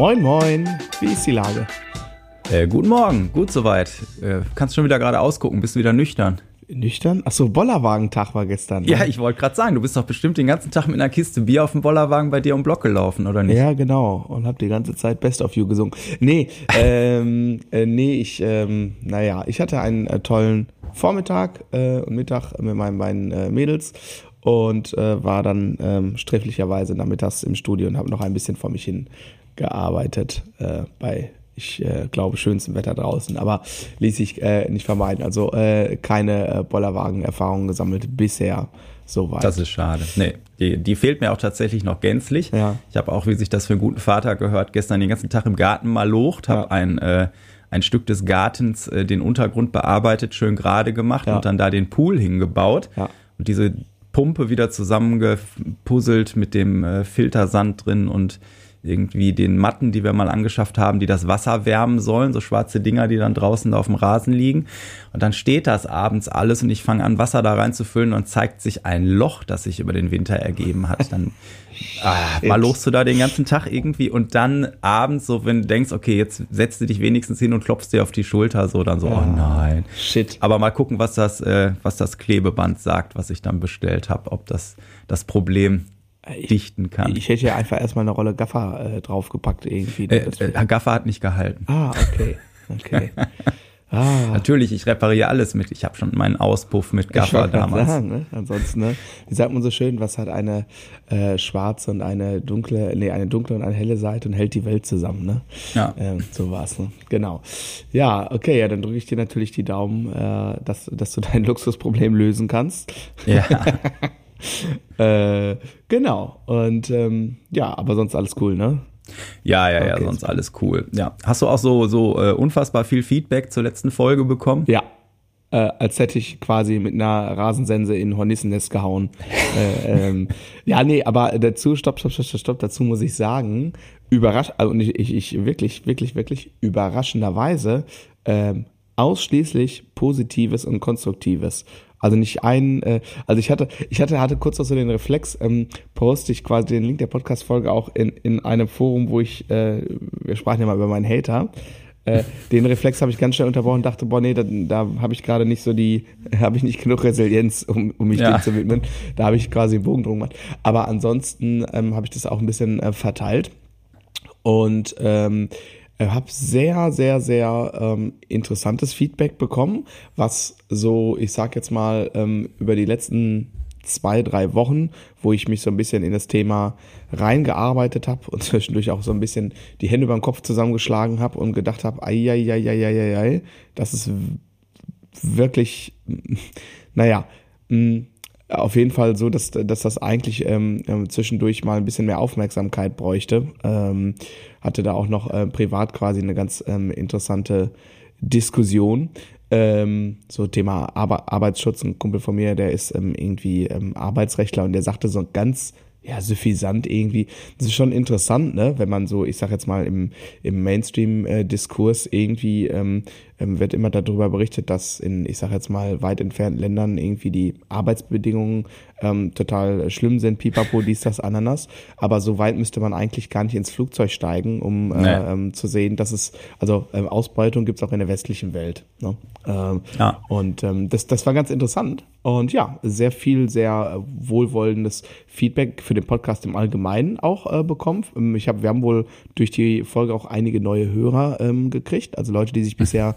Moin, moin. Wie ist die Lage? Äh, guten Morgen, gut soweit. Äh, kannst schon wieder gerade ausgucken, bist du wieder nüchtern. Nüchtern? Achso, Bollerwagentag war gestern. Ne? Ja, ich wollte gerade sagen, du bist doch bestimmt den ganzen Tag mit einer Kiste Bier auf dem Bollerwagen bei dir um Block gelaufen, oder nicht? Ja, genau. Und hab die ganze Zeit Best of You gesungen. Nee, ähm, äh, nee, ich, ähm, naja, ich hatte einen äh, tollen Vormittag äh, und Mittag mit meinen beiden äh, Mädels und äh, war dann ähm, sträflicherweise nachmittags im Studio und habe noch ein bisschen vor mich hin gearbeitet äh, bei ich äh, glaube, schönstem Wetter draußen, aber ließ sich äh, nicht vermeiden. Also äh, keine äh, Bollerwagen-Erfahrung gesammelt bisher. Soweit. Das ist schade. Nee, die, die fehlt mir auch tatsächlich noch gänzlich. Ja. Ich habe auch, wie sich das für einen guten Vater gehört, gestern den ganzen Tag im Garten mal locht, habe ja. ein, äh, ein Stück des Gartens, äh, den Untergrund bearbeitet, schön gerade gemacht ja. und dann da den Pool hingebaut. Und diese Pumpe wieder zusammengepuzzelt mit dem äh, Filtersand drin und irgendwie den Matten, die wir mal angeschafft haben, die das Wasser wärmen sollen, so schwarze Dinger, die dann draußen auf dem Rasen liegen. Und dann steht das abends alles und ich fange an, Wasser da reinzufüllen und zeigt sich ein Loch, das sich über den Winter ergeben hat. Dann ah, mal lochst du da den ganzen Tag irgendwie und dann abends, so wenn du denkst, okay, jetzt setzt du dich wenigstens hin und klopfst dir auf die Schulter, so dann so, oh nein. Shit. Aber mal gucken, was das, äh, was das Klebeband sagt, was ich dann bestellt habe, ob das das Problem ich, dichten kann. Ich hätte ja einfach erstmal eine Rolle Gaffer äh, draufgepackt irgendwie. Äh, äh, Gaffer hat nicht gehalten. Ah, okay. Okay. Ah. Natürlich, ich repariere alles mit. Ich habe schon meinen Auspuff mit Gaffer damals. Sagen, ne? Ansonsten, ne? wie sagt man so schön, was hat eine äh, schwarze und eine dunkle, nee, eine dunkle und eine helle Seite und hält die Welt zusammen, ne? Ja. Ähm, so war's, ne? Genau. Ja, okay, ja, dann drücke ich dir natürlich die Daumen, äh, dass, dass du dein Luxusproblem lösen kannst. Ja. äh, genau. Und ähm, ja, aber sonst alles cool, ne? Ja, ja, ja, sonst alles cool. Ja. Hast du auch so, so äh, unfassbar viel Feedback zur letzten Folge bekommen? Ja. Äh, als hätte ich quasi mit einer Rasensense in Hornissennest gehauen. äh, ähm, ja, nee, aber dazu, stopp, stopp, stopp, stopp, dazu muss ich sagen, überrascht, also ich, ich, ich wirklich, wirklich, wirklich überraschenderweise ähm, ausschließlich Positives und Konstruktives. Also nicht ein, äh, also ich hatte, ich hatte, hatte kurz auch so den Reflex, ähm, poste ich quasi den Link der Podcast-Folge auch in, in einem Forum, wo ich, äh, wir sprachen ja mal über meinen Hater. Äh, den Reflex habe ich ganz schnell unterbrochen und dachte, boah, nee, da, da habe ich gerade nicht so die, habe ich nicht genug Resilienz, um, um mich ja. dem zu widmen. Da habe ich quasi einen Bogen drum gemacht. Aber ansonsten ähm, habe ich das auch ein bisschen äh, verteilt. Und ähm, äh, habe sehr, sehr, sehr ähm, interessantes Feedback bekommen, was so, ich sag jetzt mal, ähm, über die letzten zwei, drei Wochen, wo ich mich so ein bisschen in das Thema reingearbeitet habe und zwischendurch auch so ein bisschen die Hände beim Kopf zusammengeschlagen habe und gedacht habe, ei, ei, ei, ei, ei, ei, das ist wirklich, naja, mh, auf jeden Fall so, dass, dass das eigentlich ähm, ähm, zwischendurch mal ein bisschen mehr Aufmerksamkeit bräuchte. Ähm, hatte da auch noch äh, privat quasi eine ganz ähm, interessante Diskussion. Ähm, so Thema Ar Arbeitsschutz. Ein Kumpel von mir, der ist ähm, irgendwie ähm, Arbeitsrechtler und der sagte so ganz ja, suffisant irgendwie. Das ist schon interessant, ne, wenn man so, ich sag jetzt mal, im, im Mainstream-Diskurs irgendwie ähm, ähm, wird immer darüber berichtet, dass in, ich sage jetzt mal, weit entfernten Ländern irgendwie die Arbeitsbedingungen ähm, total schlimm sind, pipapo, dies, das, Ananas. Aber so weit müsste man eigentlich gar nicht ins Flugzeug steigen, um äh, nee. ähm, zu sehen, dass es, also ähm, Ausbeutung gibt's auch in der westlichen Welt. Ne? Ähm, ja. Und ähm, das, das war ganz interessant. Und ja, sehr viel, sehr wohlwollendes Feedback für den Podcast im Allgemeinen auch äh, bekommen. Ähm, ich habe, wir haben wohl durch die Folge auch einige neue Hörer ähm, gekriegt, also Leute, die sich bisher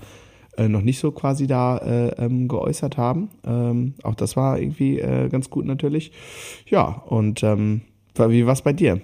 äh, noch nicht so quasi da äh, ähm, geäußert haben. Ähm, auch das war irgendwie äh, ganz gut natürlich. Ja, und ähm, wie war es bei dir?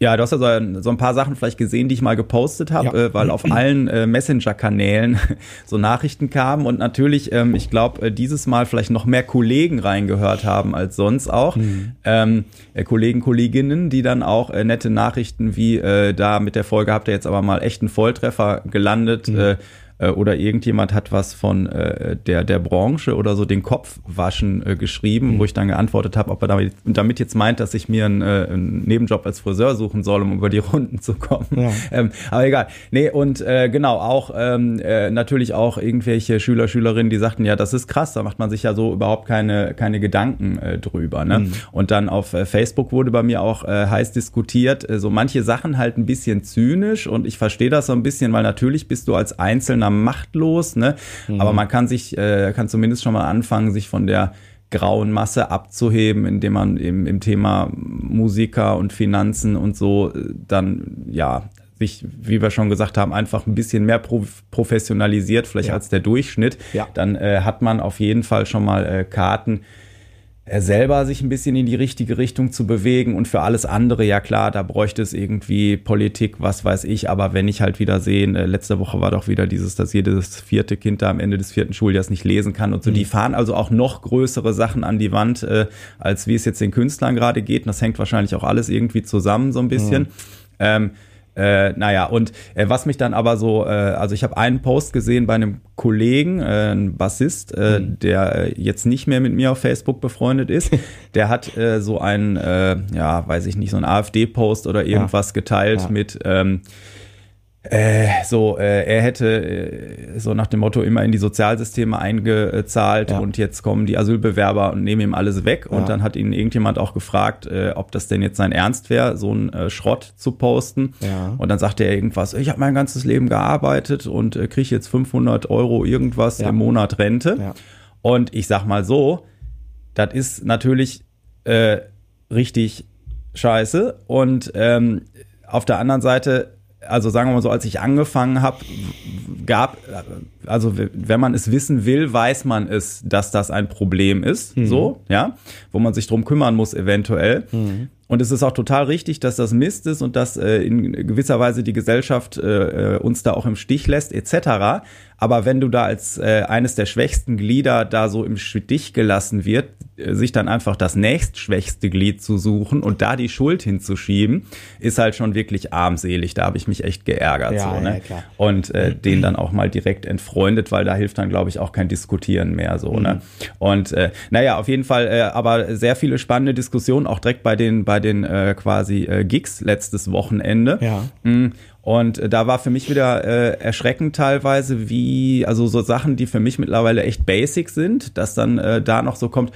Ja, du hast ja so, so, ein paar Sachen vielleicht gesehen, die ich mal gepostet habe, ja. äh, weil auf allen äh, Messenger-Kanälen so Nachrichten kamen und natürlich, ähm, ich glaube, äh, dieses Mal vielleicht noch mehr Kollegen reingehört haben als sonst auch. Mhm. Ähm, äh, Kollegen, Kolleginnen, die dann auch äh, nette Nachrichten wie äh, da mit der Folge habt ihr jetzt aber mal echt einen Volltreffer gelandet. Mhm. Äh, oder irgendjemand hat was von äh, der, der Branche oder so den Kopf waschen äh, geschrieben, mhm. wo ich dann geantwortet habe, ob er damit, damit jetzt meint, dass ich mir einen, äh, einen Nebenjob als Friseur suchen soll, um über die Runden zu kommen. Ja. Ähm, aber egal. Nee, und äh, genau, auch ähm, äh, natürlich auch irgendwelche Schüler, Schülerinnen, die sagten, ja, das ist krass, da macht man sich ja so überhaupt keine, keine Gedanken äh, drüber. Ne? Mhm. Und dann auf äh, Facebook wurde bei mir auch äh, heiß diskutiert, äh, so manche Sachen halt ein bisschen zynisch und ich verstehe das so ein bisschen, weil natürlich bist du als Einzelner machtlos, ne? Mhm. Aber man kann sich, äh, kann zumindest schon mal anfangen, sich von der grauen Masse abzuheben, indem man im, im Thema Musiker und Finanzen und so äh, dann ja sich, wie wir schon gesagt haben, einfach ein bisschen mehr professionalisiert, vielleicht ja. als der Durchschnitt, ja. dann äh, hat man auf jeden Fall schon mal äh, Karten, er selber sich ein bisschen in die richtige Richtung zu bewegen und für alles andere, ja klar, da bräuchte es irgendwie Politik, was weiß ich, aber wenn ich halt wieder sehen, äh, letzte Woche war doch wieder dieses, dass jedes vierte Kind da am Ende des vierten Schuljahres nicht lesen kann und so, mhm. die fahren also auch noch größere Sachen an die Wand, äh, als wie es jetzt den Künstlern gerade geht und das hängt wahrscheinlich auch alles irgendwie zusammen so ein bisschen. Mhm. Ähm, äh, naja, und äh, was mich dann aber so, äh, also ich habe einen Post gesehen bei einem Kollegen, äh, ein Bassist, äh, mhm. der äh, jetzt nicht mehr mit mir auf Facebook befreundet ist. Der hat äh, so einen, äh, ja, weiß ich nicht, so einen AfD-Post oder irgendwas ja. geteilt ja. mit ähm, äh, so, äh, er hätte äh, so nach dem Motto immer in die Sozialsysteme eingezahlt ja. und jetzt kommen die Asylbewerber und nehmen ihm alles weg. Ja. Und dann hat ihn irgendjemand auch gefragt, äh, ob das denn jetzt sein Ernst wäre, so ein äh, Schrott zu posten. Ja. Und dann sagte er irgendwas, ich habe mein ganzes Leben gearbeitet und äh, kriege jetzt 500 Euro irgendwas im Monat Rente. Und ich sag mal so, das ist natürlich äh, richtig scheiße. Und ähm, auf der anderen Seite also sagen wir mal so, als ich angefangen habe, gab, also wenn man es wissen will, weiß man es, dass das ein Problem ist, mhm. so, ja, wo man sich drum kümmern muss eventuell. Mhm. Und es ist auch total richtig, dass das Mist ist und dass äh, in gewisser Weise die Gesellschaft äh, äh uns da auch im Stich lässt, etc. Aber wenn du da als äh, eines der schwächsten Glieder da so im Stich gelassen wird, sich dann einfach das nächstschwächste Glied zu suchen und da die Schuld hinzuschieben, ist halt schon wirklich armselig. Da habe ich mich echt geärgert. Ja, so, ne? Ja, und äh, den dann auch mal direkt entfreundet, weil da hilft dann, glaube ich, auch kein Diskutieren mehr. so. Ne? Mhm. Ne? Und äh, naja, auf jeden Fall, äh, aber sehr viele spannende Diskussionen, auch direkt bei den, bei den äh, quasi äh, Gigs letztes Wochenende. Ja. Mhm. Und äh, da war für mich wieder äh, erschreckend teilweise, wie, also so Sachen, die für mich mittlerweile echt basic sind, dass dann äh, da noch so kommt,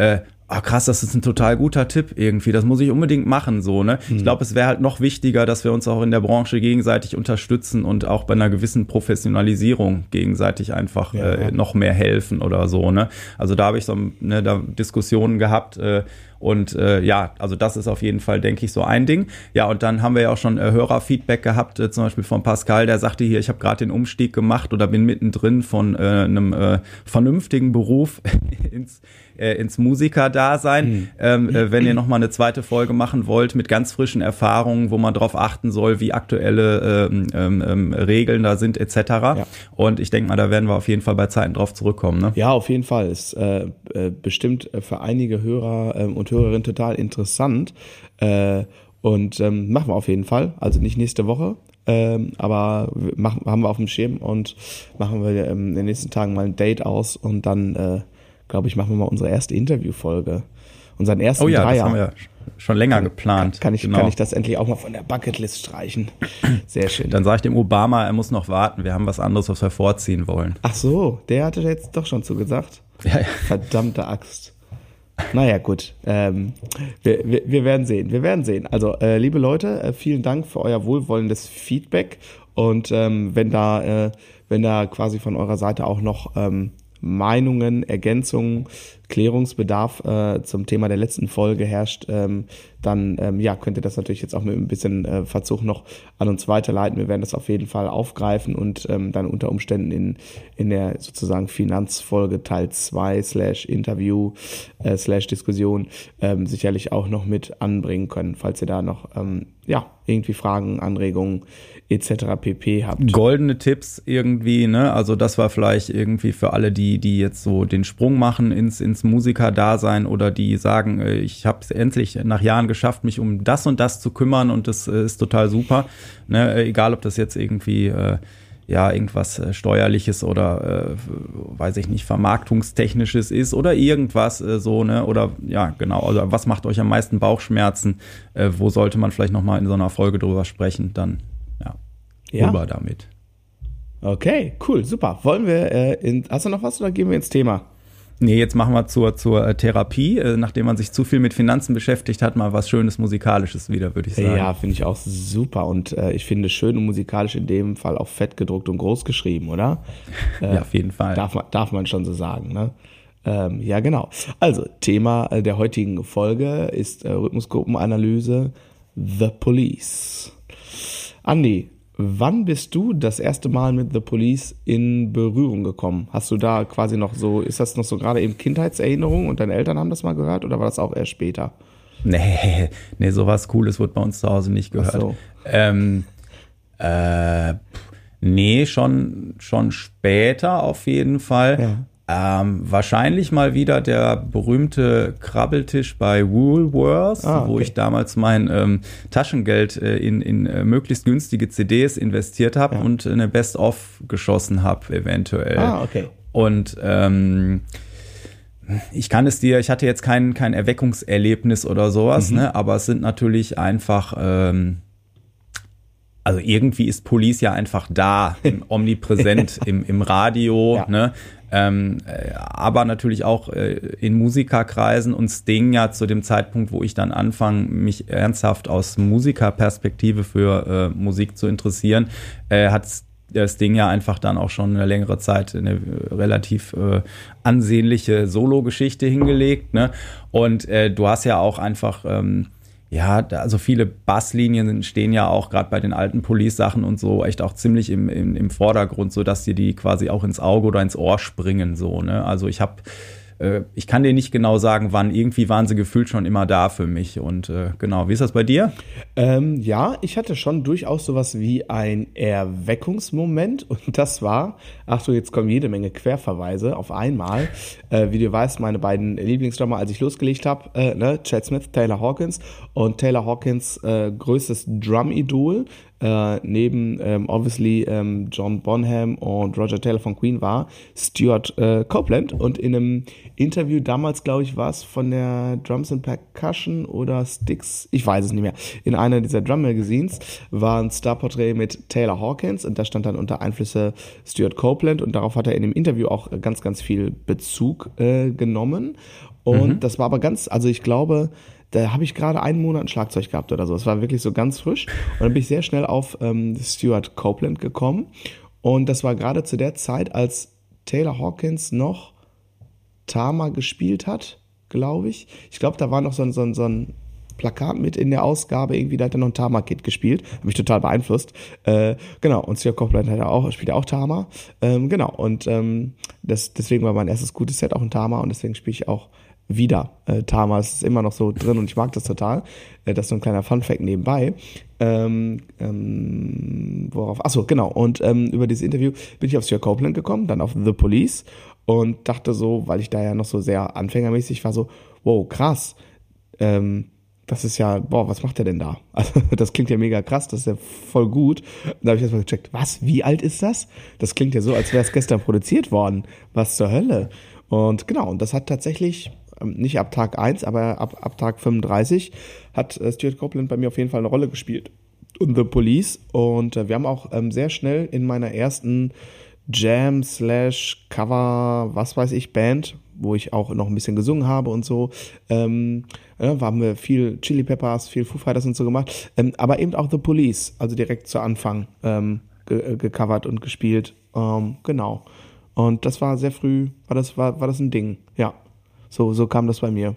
äh, ah krass, das ist ein total guter Tipp irgendwie, das muss ich unbedingt machen, so, ne? Mhm. Ich glaube, es wäre halt noch wichtiger, dass wir uns auch in der Branche gegenseitig unterstützen und auch bei einer gewissen Professionalisierung gegenseitig einfach ja, äh, ja. noch mehr helfen oder so, ne? Also da habe ich so ne, da Diskussionen gehabt, äh, und äh, ja, also das ist auf jeden Fall, denke ich, so ein Ding. Ja, und dann haben wir ja auch schon äh, Hörerfeedback gehabt, äh, zum Beispiel von Pascal, der sagte hier, ich habe gerade den Umstieg gemacht oder bin mittendrin von äh, einem äh, vernünftigen Beruf ins äh, ins Musikerdasein. Mhm. Ähm, äh, wenn ihr nochmal eine zweite Folge machen wollt mit ganz frischen Erfahrungen, wo man darauf achten soll, wie aktuelle ähm, ähm, ähm Regeln da sind etc. Ja. Und ich denke mal, da werden wir auf jeden Fall bei Zeiten drauf zurückkommen. Ne? Ja, auf jeden Fall. Ist äh, äh bestimmt für einige Hörer ähm, und Hörerin total interessant. Äh, und ähm, machen wir auf jeden Fall. Also nicht nächste Woche, ähm, aber machen, haben wir auf dem Schirm und machen wir ähm, in den nächsten Tagen mal ein Date aus und dann, äh, glaube ich, machen wir mal unsere erste Interviewfolge. Unseren ersten Oh ja, Dreier. das haben wir schon länger kann, geplant. Kann, kann ich, genau. kann ich das endlich auch mal von der Bucketlist streichen. Sehr schön. Dann sage ich dem Obama, er muss noch warten. Wir haben was anderes, was wir vorziehen wollen. Ach so, der hatte jetzt doch schon zugesagt. Ja, ja. Verdammte Axt. Naja, gut. Ähm, wir, wir, wir werden sehen. Wir werden sehen. Also, äh, liebe Leute, äh, vielen Dank für euer wohlwollendes Feedback. Und ähm, wenn da, äh, wenn da quasi von eurer Seite auch noch ähm, Meinungen, Ergänzungen, Klärungsbedarf äh, zum Thema der letzten Folge herrscht, ähm, dann ähm, ja, könnt ihr das natürlich jetzt auch mit ein bisschen äh, Verzug noch an uns weiterleiten. Wir werden das auf jeden Fall aufgreifen und ähm, dann unter Umständen in, in der sozusagen Finanzfolge Teil 2 slash Interview äh, slash Diskussion ähm, sicherlich auch noch mit anbringen können, falls ihr da noch ähm, ja, irgendwie Fragen, Anregungen etc. pp habt. Goldene Tipps irgendwie, ne? Also das war vielleicht irgendwie für alle, die, die jetzt so den Sprung machen ins, ins Musiker-Dasein oder die sagen, äh, ich habe es endlich nach Jahren geschafft, mich um das und das zu kümmern und das äh, ist total super. Ne? Egal, ob das jetzt irgendwie äh, ja irgendwas äh, steuerliches oder äh, weiß ich nicht vermarktungstechnisches ist oder irgendwas äh, so ne oder ja genau also was macht euch am meisten Bauchschmerzen äh, wo sollte man vielleicht noch mal in so einer Folge drüber sprechen dann ja, Ja. rüber damit Okay, cool, super. Wollen wir, äh, in, hast du noch was oder gehen wir ins Thema? Nee, jetzt machen wir zur, zur äh, Therapie. Äh, nachdem man sich zu viel mit Finanzen beschäftigt hat, mal was Schönes Musikalisches wieder, würde ich sagen. Ja, finde ich auch super und äh, ich finde schön und musikalisch in dem Fall auch fett gedruckt und groß geschrieben, oder? ja auf jeden Fall. Darf man, darf man schon so sagen, ne? Ähm, ja, genau. Also, Thema äh, der heutigen Folge ist äh, Rhythmusgruppenanalyse The Police. Andi, wann bist du das erste Mal mit The Police in Berührung gekommen? Hast du da quasi noch so, ist das noch so gerade eben Kindheitserinnerung und deine Eltern haben das mal gehört oder war das auch erst später? Nee, nee, sowas Cooles wird bei uns zu Hause nicht gehört. Ach so. Ähm, äh, nee, schon, schon später auf jeden Fall. Ähm, wahrscheinlich mal wieder der berühmte Krabbeltisch bei Woolworths, Ah, wo okay. ich damals mein ähm, Taschengeld äh, in, in äh, möglichst günstige CDs investiert habe Ja. und eine Best-of geschossen habe, eventuell. Ah, okay. Und ähm, ich kann es dir, ich hatte jetzt kein, kein Erweckungserlebnis oder sowas, ne? aber es sind natürlich einfach, ähm, also irgendwie ist Police ja einfach da, im, omnipräsent im, im Radio, Ja. ne? Ähm, äh, aber natürlich auch äh, in Musikerkreisen und Sting ja zu dem Zeitpunkt, wo ich dann anfange, mich ernsthaft aus Musikerperspektive für äh, Musik zu interessieren, äh, hat das Ding ja einfach dann auch schon eine längere Zeit eine äh, relativ äh, ansehnliche Solo-Geschichte hingelegt. Ne? Und äh, du hast ja auch einfach, ähm, ja, also viele Basslinien stehen ja auch gerade bei den alten Police-Sachen und so echt auch ziemlich im, im, im Vordergrund, so dass dir die quasi auch ins Auge oder ins Ohr springen. So, ne? Also ich habe äh, ich kann dir nicht genau sagen, wann. Irgendwie waren sie gefühlt schon immer da für mich. Und äh, genau, wie ist das bei dir? Ähm, ja, ich hatte schon durchaus sowas wie ein Erweckungsmoment und das war, ach du, jetzt kommen jede Menge Querverweise auf einmal. Äh, wie du weißt, meine beiden Lieblingsdrummer, als ich losgelegt habe, äh, ne, Chad Smith, Taylor Hawkins und Taylor Hawkins äh, größtes Drum-Idol äh, neben ähm, obviously ähm, John Bonham und Roger Taylor von Queen war Stuart äh, Copeland. Und in einem Interview damals, glaube ich, war es von der Drums and Percussion oder Sticks, ich weiß es nicht mehr, in einer dieser Drum Magazines war ein Starporträt mit Taylor Hawkins. Und da stand dann unter Einflüsse Stuart Copeland. Und darauf hat er in dem Interview auch ganz, ganz viel Bezug äh, genommen. Und das war aber ganz, also ich glaube, da habe ich gerade einen Monat ein Schlagzeug gehabt oder so. Es war wirklich so ganz frisch. Und dann bin ich sehr schnell auf ähm, Stuart Copeland gekommen. Und das war gerade zu der Zeit, als Taylor Hawkins noch Tama gespielt hat, glaube ich. Ich glaube, da war noch so ein, so ein, so ein Plakat mit in der Ausgabe, irgendwie, da hat er noch ein Tama-Kit gespielt. Hat mich total beeinflusst. Äh, genau, und Stuart Copeland hat er auch, spielt ja auch Tama. Ähm, genau, und ähm, das, deswegen war mein erstes gutes Set auch ein Tama und deswegen spiele ich auch wieder. Äh, Tama ist immer noch so drin und ich mag das total. Äh, das ist so ein kleiner Fun-Fact nebenbei. Ähm, ähm, worauf? Achso, genau. Und ähm, über dieses Interview bin ich auf Stuart Copeland gekommen, dann auf The Police und dachte so, weil ich da ja noch so sehr anfängermäßig war, so, wow, krass. Ähm, das ist ja, boah, was macht der denn da? Also, das klingt ja mega krass, das ist ja voll gut. Und da habe ich erstmal gecheckt, was, wie alt ist das? Das klingt ja so, als wäre es gestern produziert worden. Was zur Hölle? Und genau, und das hat tatsächlich, nicht ab Tag 1, aber ab, ab Tag 35 hat äh, Stuart Copeland bei mir auf jeden Fall eine Rolle gespielt. Und The Police. Und äh, wir haben auch ähm, sehr schnell in meiner ersten Jam slash Cover, was weiß ich, Band, wo ich auch noch ein bisschen gesungen habe und so, ähm, ja, haben wir viel Chili Peppers, viel Foo Fighters und so gemacht, ähm, aber eben auch The Police, also direkt zu Anfang ähm, ge äh, gecovert und gespielt, ähm, genau. Und das war sehr früh, war das, war, war das ein Ding, ja. So, so kam das bei mir.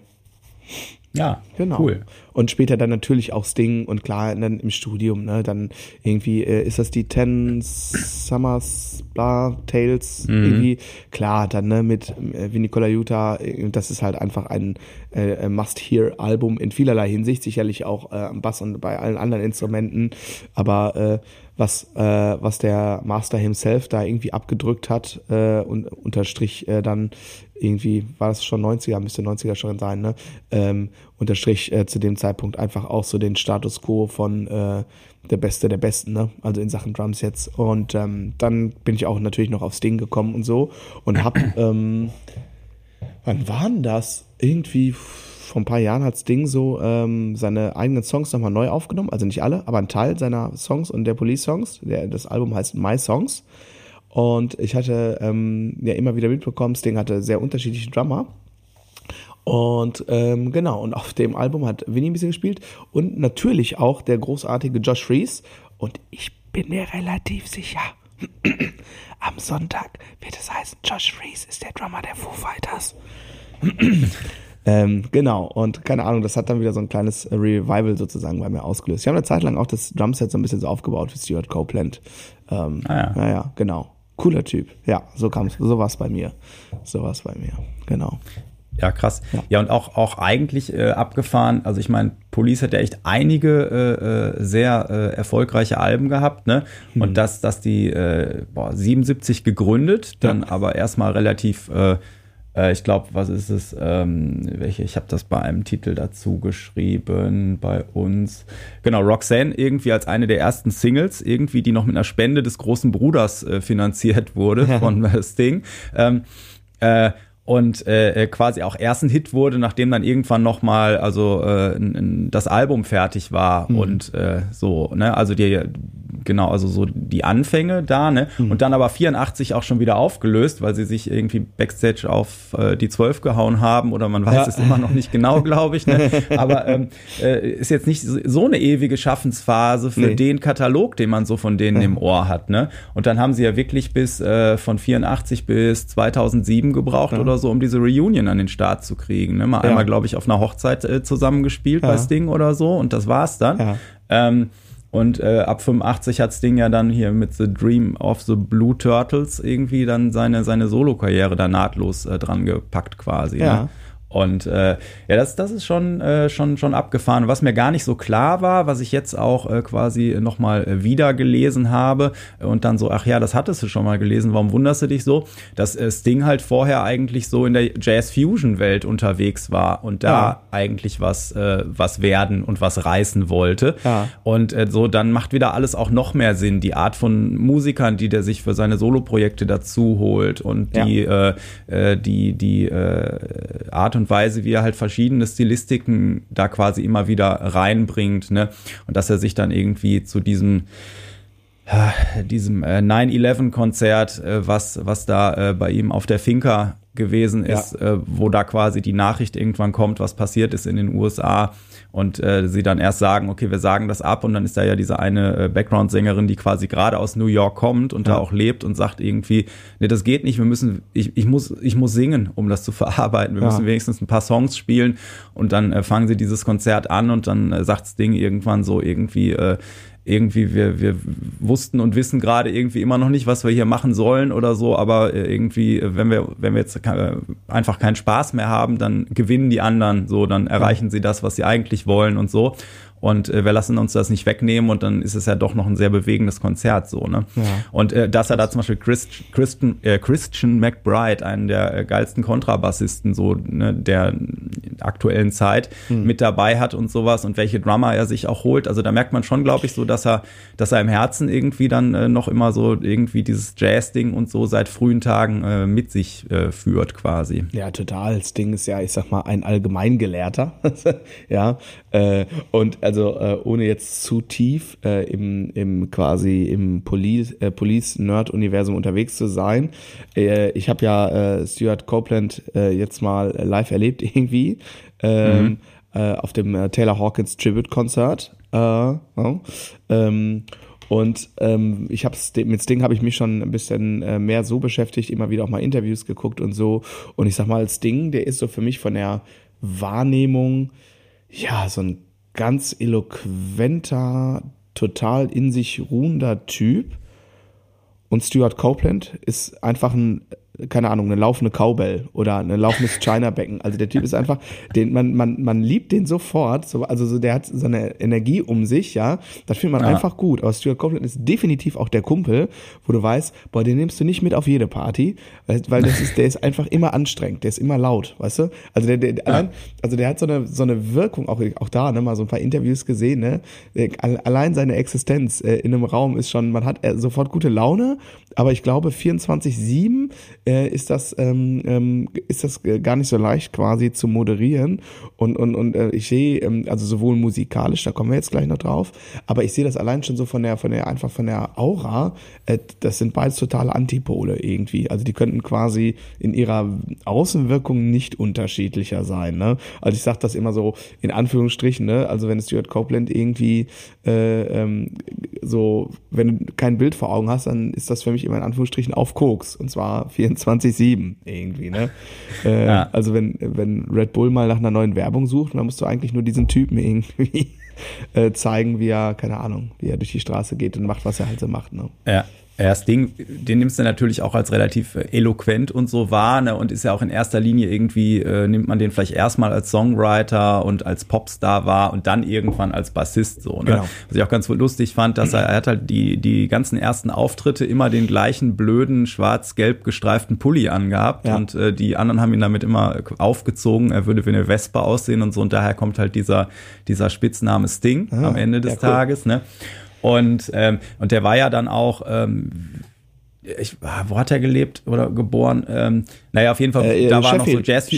Ja, Genau. cool. Und später dann natürlich auch Sting und klar, dann im Studium, ne, dann irgendwie, äh, ist das die Ten Summers, bla, Tales, irgendwie, klar, dann, ne, mit äh, Vinny Colaiuta, äh, das ist halt einfach ein äh, Must-Hear-Album in vielerlei Hinsicht, sicherlich auch äh, am Bass und bei allen anderen Instrumenten, aber äh, was, äh, was der Master himself da irgendwie abgedrückt hat äh, und unterstrich äh, dann irgendwie war das schon 90er, müsste 90er schon sein, ne? Ähm, unterstrich äh, zu dem Zeitpunkt einfach auch so den Status quo von äh, der Beste der Besten, ne? Also in Sachen Drums jetzt. Und ähm, dann bin ich auch natürlich noch aufs Ding gekommen und so und hab, ähm, wann waren das? Irgendwie vor ein paar Jahren hat Sting so ähm, seine eigenen Songs nochmal neu aufgenommen, also nicht alle, aber ein Teil seiner Songs und der Police-Songs. Das Album heißt My Songs. Und ich hatte ähm, ja immer wieder mitbekommen, Sting hatte sehr unterschiedliche Drummer. Und ähm, genau, und auf dem Album hat Winnie ein bisschen gespielt und natürlich auch der großartige Josh Reese. Und ich bin mir relativ sicher, am Sonntag wird es heißen, Josh Reese ist der Drummer der Foo Fighters. ähm, genau, und keine Ahnung, das hat dann wieder so ein kleines Revival sozusagen bei mir ausgelöst. Ich habe eine Zeit lang auch das Drumset so ein bisschen so aufgebaut wie Stuart Copeland. Ähm, ah ja. Naja, genau. Cooler Typ. Ja, so kam es, so war es bei mir. So war es bei mir, genau. Ja, krass. Ja, ja und auch, auch eigentlich äh, abgefahren. Also ich meine, Police hat ja echt einige äh, äh sehr äh, erfolgreiche Alben gehabt, ne? Mhm. Und dass, dass die äh, boah, 77 gegründet, dann ja. aber erstmal relativ äh, ich glaube, was ist es? Ähm, welche? Ich habe das bei einem Titel dazu geschrieben bei uns. Genau, Roxanne irgendwie als eine der ersten Singles, irgendwie die noch mit einer Spende des großen Bruders äh, finanziert wurde von Sting. Ähm, äh, und äh, äh, quasi auch erst ein Hit wurde, nachdem dann irgendwann noch mal also äh, das Album fertig war mhm. und äh, so ne also die genau also so die Anfänge da ne mhm. und dann aber 84 auch schon wieder aufgelöst, weil sie sich irgendwie backstage auf äh, die 12 gehauen haben oder man weiß ja. es immer noch nicht genau, glaube ich, ne? aber ähm, äh, ist jetzt nicht so eine ewige Schaffensphase für nee. den Katalog, den man so von denen ja. im Ohr hat, ne? Und dann haben sie ja wirklich bis äh, von 84 bis 2007 gebraucht ja. oder so, um diese Reunion an den Start zu kriegen. Ne? Mal einmal, glaube ich, auf einer Hochzeit äh, zusammengespielt bei Sting oder so und das war's dann. Ja. Ähm, und äh, ab 85 hat Sting ja dann hier mit The Dream of the Blue Turtles irgendwie dann seine, seine Solo-Karriere da nahtlos äh, dran gepackt quasi. Ja. Ne? Und äh, ja, das, das ist schon, äh, schon, schon abgefahren. Was mir gar nicht so klar war, was ich jetzt auch äh, quasi nochmal äh, wieder gelesen habe und dann so, ach ja, das hattest du schon mal gelesen, warum wunderst du dich so? Dass äh, Sting halt vorher eigentlich so in der Jazz-Fusion-Welt unterwegs war und da ja. eigentlich was, äh, was werden und was reißen wollte. Ja. Und äh, so, dann macht wieder alles auch noch mehr Sinn. Die Art von Musikern, die der sich für seine Soloprojekte dazu holt und die, ja. äh, äh die, die äh, Art und und Weise, wie er halt verschiedene Stilistiken da quasi immer wieder reinbringt, ne? Und dass er sich dann irgendwie zu diesem diesem äh, 9-11-Konzert, äh, was, was da äh, bei ihm auf der Finca gewesen ist, ja. äh, wo da quasi die Nachricht irgendwann kommt, was passiert ist in den USA und äh, sie dann erst sagen, okay, wir sagen das ab und dann ist da ja diese eine äh, Background-Sängerin, die quasi gerade aus New York kommt und ja. da auch lebt und sagt irgendwie, nee, das geht nicht, wir müssen, ich, ich muss, ich muss singen, um das zu verarbeiten, wir ja. müssen wenigstens ein paar Songs spielen und dann äh, fangen sie dieses Konzert an und dann äh, sagt das Ding irgendwann so irgendwie, äh, irgendwie, wir, wir wussten und wissen gerade irgendwie immer noch nicht, was wir hier machen sollen oder so, aber äh, irgendwie, äh, wenn wir, wenn wir jetzt äh, einfach keinen Spaß mehr haben, dann gewinnen die anderen so, dann erreichen sie das, was sie eigentlich wollen und so und äh, wir lassen uns das nicht wegnehmen und dann ist es ja doch noch ein sehr bewegendes Konzert so, ne? Ja. Und äh, dass er da zum Beispiel Christ, Christian, äh, Christian McBride, einen der äh, geilsten Kontrabassisten so ne, der aktuellen Zeit, hm. mit dabei hat und sowas und welche Drummer er sich auch holt. Also da merkt man schon, glaube ich, so, dass er, dass er im Herzen irgendwie dann äh, noch immer so irgendwie dieses Jazz-Ding und so seit frühen Tagen äh, mit sich äh, führt quasi. Ja, total. Das Ding ist ja, ich sag mal, ein Allgemeingelehrter. ja. Äh, und also also äh, ohne jetzt zu tief äh, im, im quasi im äh, Police Nerd Universum unterwegs zu sein. Äh, ich habe ja äh, Stuart Copeland jetzt mal live erlebt irgendwie ähm, mhm. auf dem Taylor Hawkins Tribute Konzert. Äh, ja. ähm, und ähm, ich habe mit Sting habe ich mich schon ein bisschen äh, mehr so beschäftigt, immer wieder auch mal Interviews geguckt und so. Und ich sag mal, Sting, der ist so für mich von der Wahrnehmung ja so ein ganz eloquenter, total in sich ruhender Typ. und Stuart Copeland ist einfach ein keine Ahnung, eine laufende Cowbell oder ein laufendes China-Becken. Also der Typ ist einfach, den, man, man, man liebt den sofort. So, also so, der hat so eine Energie um sich, ja. Das findet man ja. einfach gut. Aber Stuart Copeland ist definitiv auch der Kumpel, wo du weißt, boah, den nimmst du nicht mit auf jede Party, weil, weil das ist, der ist einfach immer anstrengend, der ist immer laut, weißt du? Also der, der ja. allein, also der hat so eine, so eine Wirkung, auch, auch da, ne, mal so ein paar Interviews gesehen, ne? Allein seine Existenz äh, in einem Raum ist schon, man hat äh, sofort gute Laune, aber ich glaube 24-7 äh, ist das ähm, ähm, ist das gar nicht so leicht quasi zu moderieren und und und äh, ich sehe ähm, also sowohl musikalisch, da kommen wir jetzt gleich noch drauf, aber ich sehe das allein schon so von der von der einfach von der Aura, äh, das sind beides totale Antipole irgendwie. Also die könnten quasi in ihrer Außenwirkung nicht unterschiedlicher sein. Ne? Also ich sage das immer so in Anführungsstrichen. Ne? Also wenn Stuart Copeland irgendwie äh, ähm, so, wenn du kein Bild vor Augen hast, dann ist das für mich immer in Anführungsstrichen auf Koks und zwar 24/7 irgendwie. Ne? Äh, ja. Also wenn wenn Red Bull mal nach einer neuen Werbung sucht, dann musst du eigentlich nur diesen Typen irgendwie äh, zeigen, wie er, keine Ahnung, wie er durch die Straße geht und macht, was er halt so macht. Ne? Ja. Ja, Ding, den nimmst du natürlich auch als relativ äh, eloquent und so wahr, ne? Und ist ja auch in erster Linie irgendwie, äh, nimmt man den vielleicht erstmal als Songwriter und als Popstar wahr und dann irgendwann als Bassist so, ne? Genau. Was ich auch ganz lustig fand, dass er, er hat halt die, die ganzen ersten Auftritte immer den gleichen blöden, schwarz-gelb gestreiften Pulli angehabt ja. und äh, die anderen haben ihn damit immer aufgezogen, er würde wie eine Wespe aussehen und so und daher kommt halt dieser, dieser Spitzname Sting ah, am Ende des ja, cool. Tages, ne? Und, ähm, und der war ja dann auch, ähm, ich, wo hat er gelebt oder geboren? Ähm, naja, auf jeden Fall, äh, da war noch so Jazz.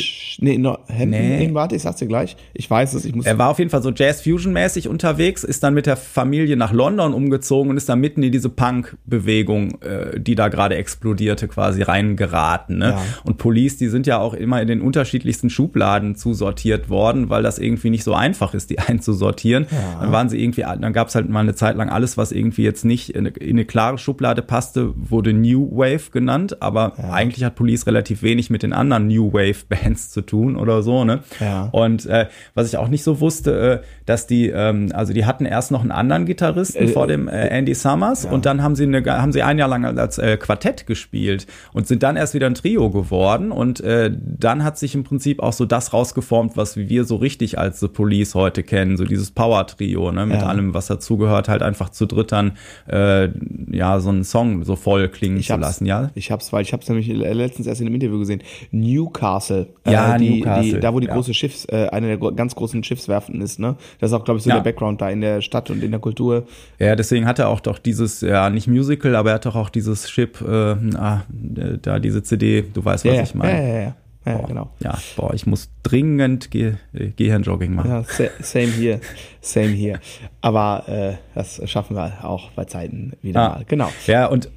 Nee, no, Hampton, nee. nee, warte, ich sag's dir gleich. Ich weiß es, ich muss. Er war auf jeden Fall so Jazz-Fusion-mäßig unterwegs, ist dann mit der Familie nach London umgezogen und ist dann mitten in diese Punk-Bewegung, äh, die da gerade explodierte, quasi reingeraten. Ne? Ja. Und Police, die sind ja auch immer in den unterschiedlichsten Schubladen zusortiert worden, weil das irgendwie nicht so einfach ist, die einzusortieren. Ja. Dann waren sie irgendwie, dann gab's halt mal eine Zeit lang alles, was irgendwie jetzt nicht in eine, in eine klare Schublade passte, wurde New Wave genannt, aber ja. eigentlich hat Police relativ wenig mit den anderen New Wave Bands zu tun oder so, ne? Ja. Und äh, was ich auch nicht so wusste, äh, dass die, ähm, also die hatten erst noch einen anderen Gitarristen äh, vor dem äh, Andy Summers ja. und dann haben sie eine, haben sie ein Jahr lang als äh, Quartett gespielt und sind dann erst wieder ein Trio geworden und äh, dann hat sich im Prinzip auch so das rausgeformt, was wir so richtig als The Police heute kennen, so dieses Power-Trio, ne, mit ja. allem, was dazugehört, halt einfach zu dritt dann äh, ja so einen Song so voll klingen ich zu lassen, ja. Ich hab's, weil ich hab's nämlich letztens erst in einem Interview gesehen. Newcastle. Ja, äh, die, Newcastle. Die, da, wo die ja. große Schiffs, äh, eine der ganz großen Schiffswerften ist, ne? Das ist auch, glaube ich, so ja. der Background da in der Stadt und in der Kultur. Ja, deswegen hat er auch doch dieses, ja, nicht Musical, aber er hat doch auch dieses Chip, äh, ah, da diese CD, du weißt, was ja, ich meine. Ja, ja, ja. Ja, boah, genau. Ja, boah, ich muss dringend Ge Gehirnjogging machen. Ja, same hier, same hier. Aber äh, das schaffen wir auch bei Zeiten wieder ah, mal. Genau. Ja, und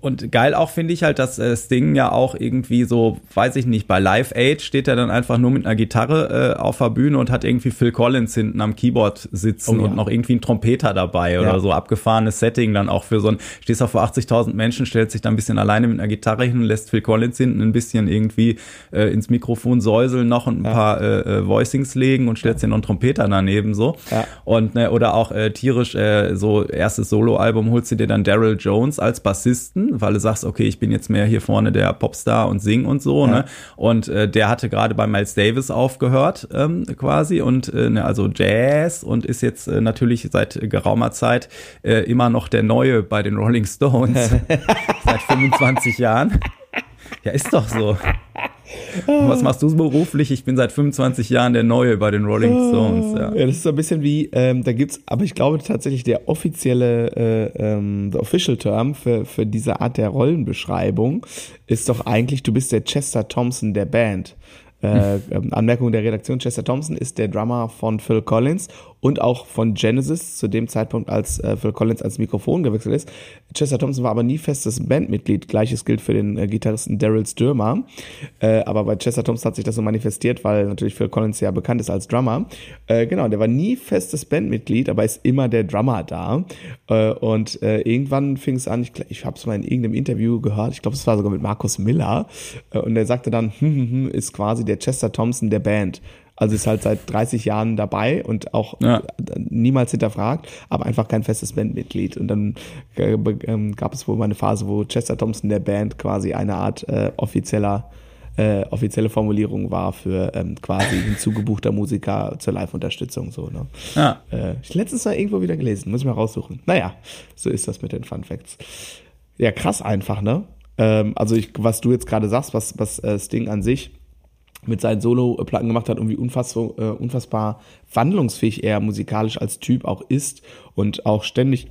und geil auch finde ich halt, dass äh, Sting ja auch irgendwie so, weiß ich nicht, bei Live Aid steht er dann einfach nur mit einer Gitarre äh, auf der Bühne und hat irgendwie Phil Collins hinten am Keyboard sitzen oh, ja. und noch irgendwie ein Trompeter dabei ja. oder so abgefahrenes Setting dann auch für so ein, stehst da vor 80.000 Menschen, stellt sich da ein bisschen alleine mit einer Gitarre hin und lässt Phil Collins hinten ein bisschen irgendwie äh, ins Mikrofon säuseln noch und ein ja. paar äh, äh, Voicings legen und stellst dir noch einen Trompeter daneben so. Und ne, oder auch äh, tierisch äh, so erstes Soloalbum holst du dir dann Daryl Jones als Bassist Gitarristen, weil du sagst, okay, ich bin jetzt mehr hier vorne der Popstar und sing und so, ja. ne? Und äh, der hatte gerade bei Miles Davis aufgehört, ähm, quasi, und äh, ne, also Jazz und ist jetzt äh, natürlich seit geraumer Zeit äh, immer noch der Neue bei den Rolling Stones. seit 25 Jahren. Ja, ist doch so. Was machst du beruflich? Ich bin seit 25 Jahren der Neue bei den Rolling Stones. Ja, ja das ist so ein bisschen wie, ähm, da gibt's, aber ich glaube tatsächlich der offizielle, äh, ähm, the official term für, für diese Art der Rollenbeschreibung ist doch eigentlich, du bist der Chester Thompson der Band. Äh, hm. Anmerkung der Redaktion, Chester Thompson ist der Drummer von Phil Collins und auch von Genesis zu dem Zeitpunkt, als äh, Phil Collins ans Mikrofon gewechselt ist. Chester Thompson war aber nie festes Bandmitglied. Gleiches gilt für den äh, Gitarristen Daryl Stürmer. Äh, aber bei Chester Thompson hat sich das so manifestiert, weil natürlich Phil Collins ja bekannt ist als Drummer. Äh, genau, der war nie festes Bandmitglied, aber ist immer der Drummer da. Äh, und äh, irgendwann fing es an, ich, ich habe es mal in irgendeinem Interview gehört, ich glaube, es war sogar mit Markus Miller. Und der sagte dann, hm, hm, hm, ist quasi der Chester Thompson der Band. Also ist halt seit 30 Jahren dabei und auch Ja. niemals hinterfragt, aber einfach kein festes Bandmitglied. Und dann äh, ähm, gab es wohl mal eine Phase, wo Chester Thompson der Band quasi eine Art äh, offizieller äh, offizielle Formulierung war für ähm, quasi hinzugebuchter Musiker zur Live-Unterstützung. So, ne? Ja. Äh, ich letztens mal irgendwo wieder gelesen, muss ich mal raussuchen. Naja, so ist das mit den Fun Facts. Ja, krass einfach, ne? Ähm, also ich, was du jetzt gerade sagst, was, was äh, Sting an sich mit seinen Solo-Platten gemacht hat und wie unfassbar, äh, unfassbar wandlungsfähig er musikalisch als Typ auch ist und auch ständig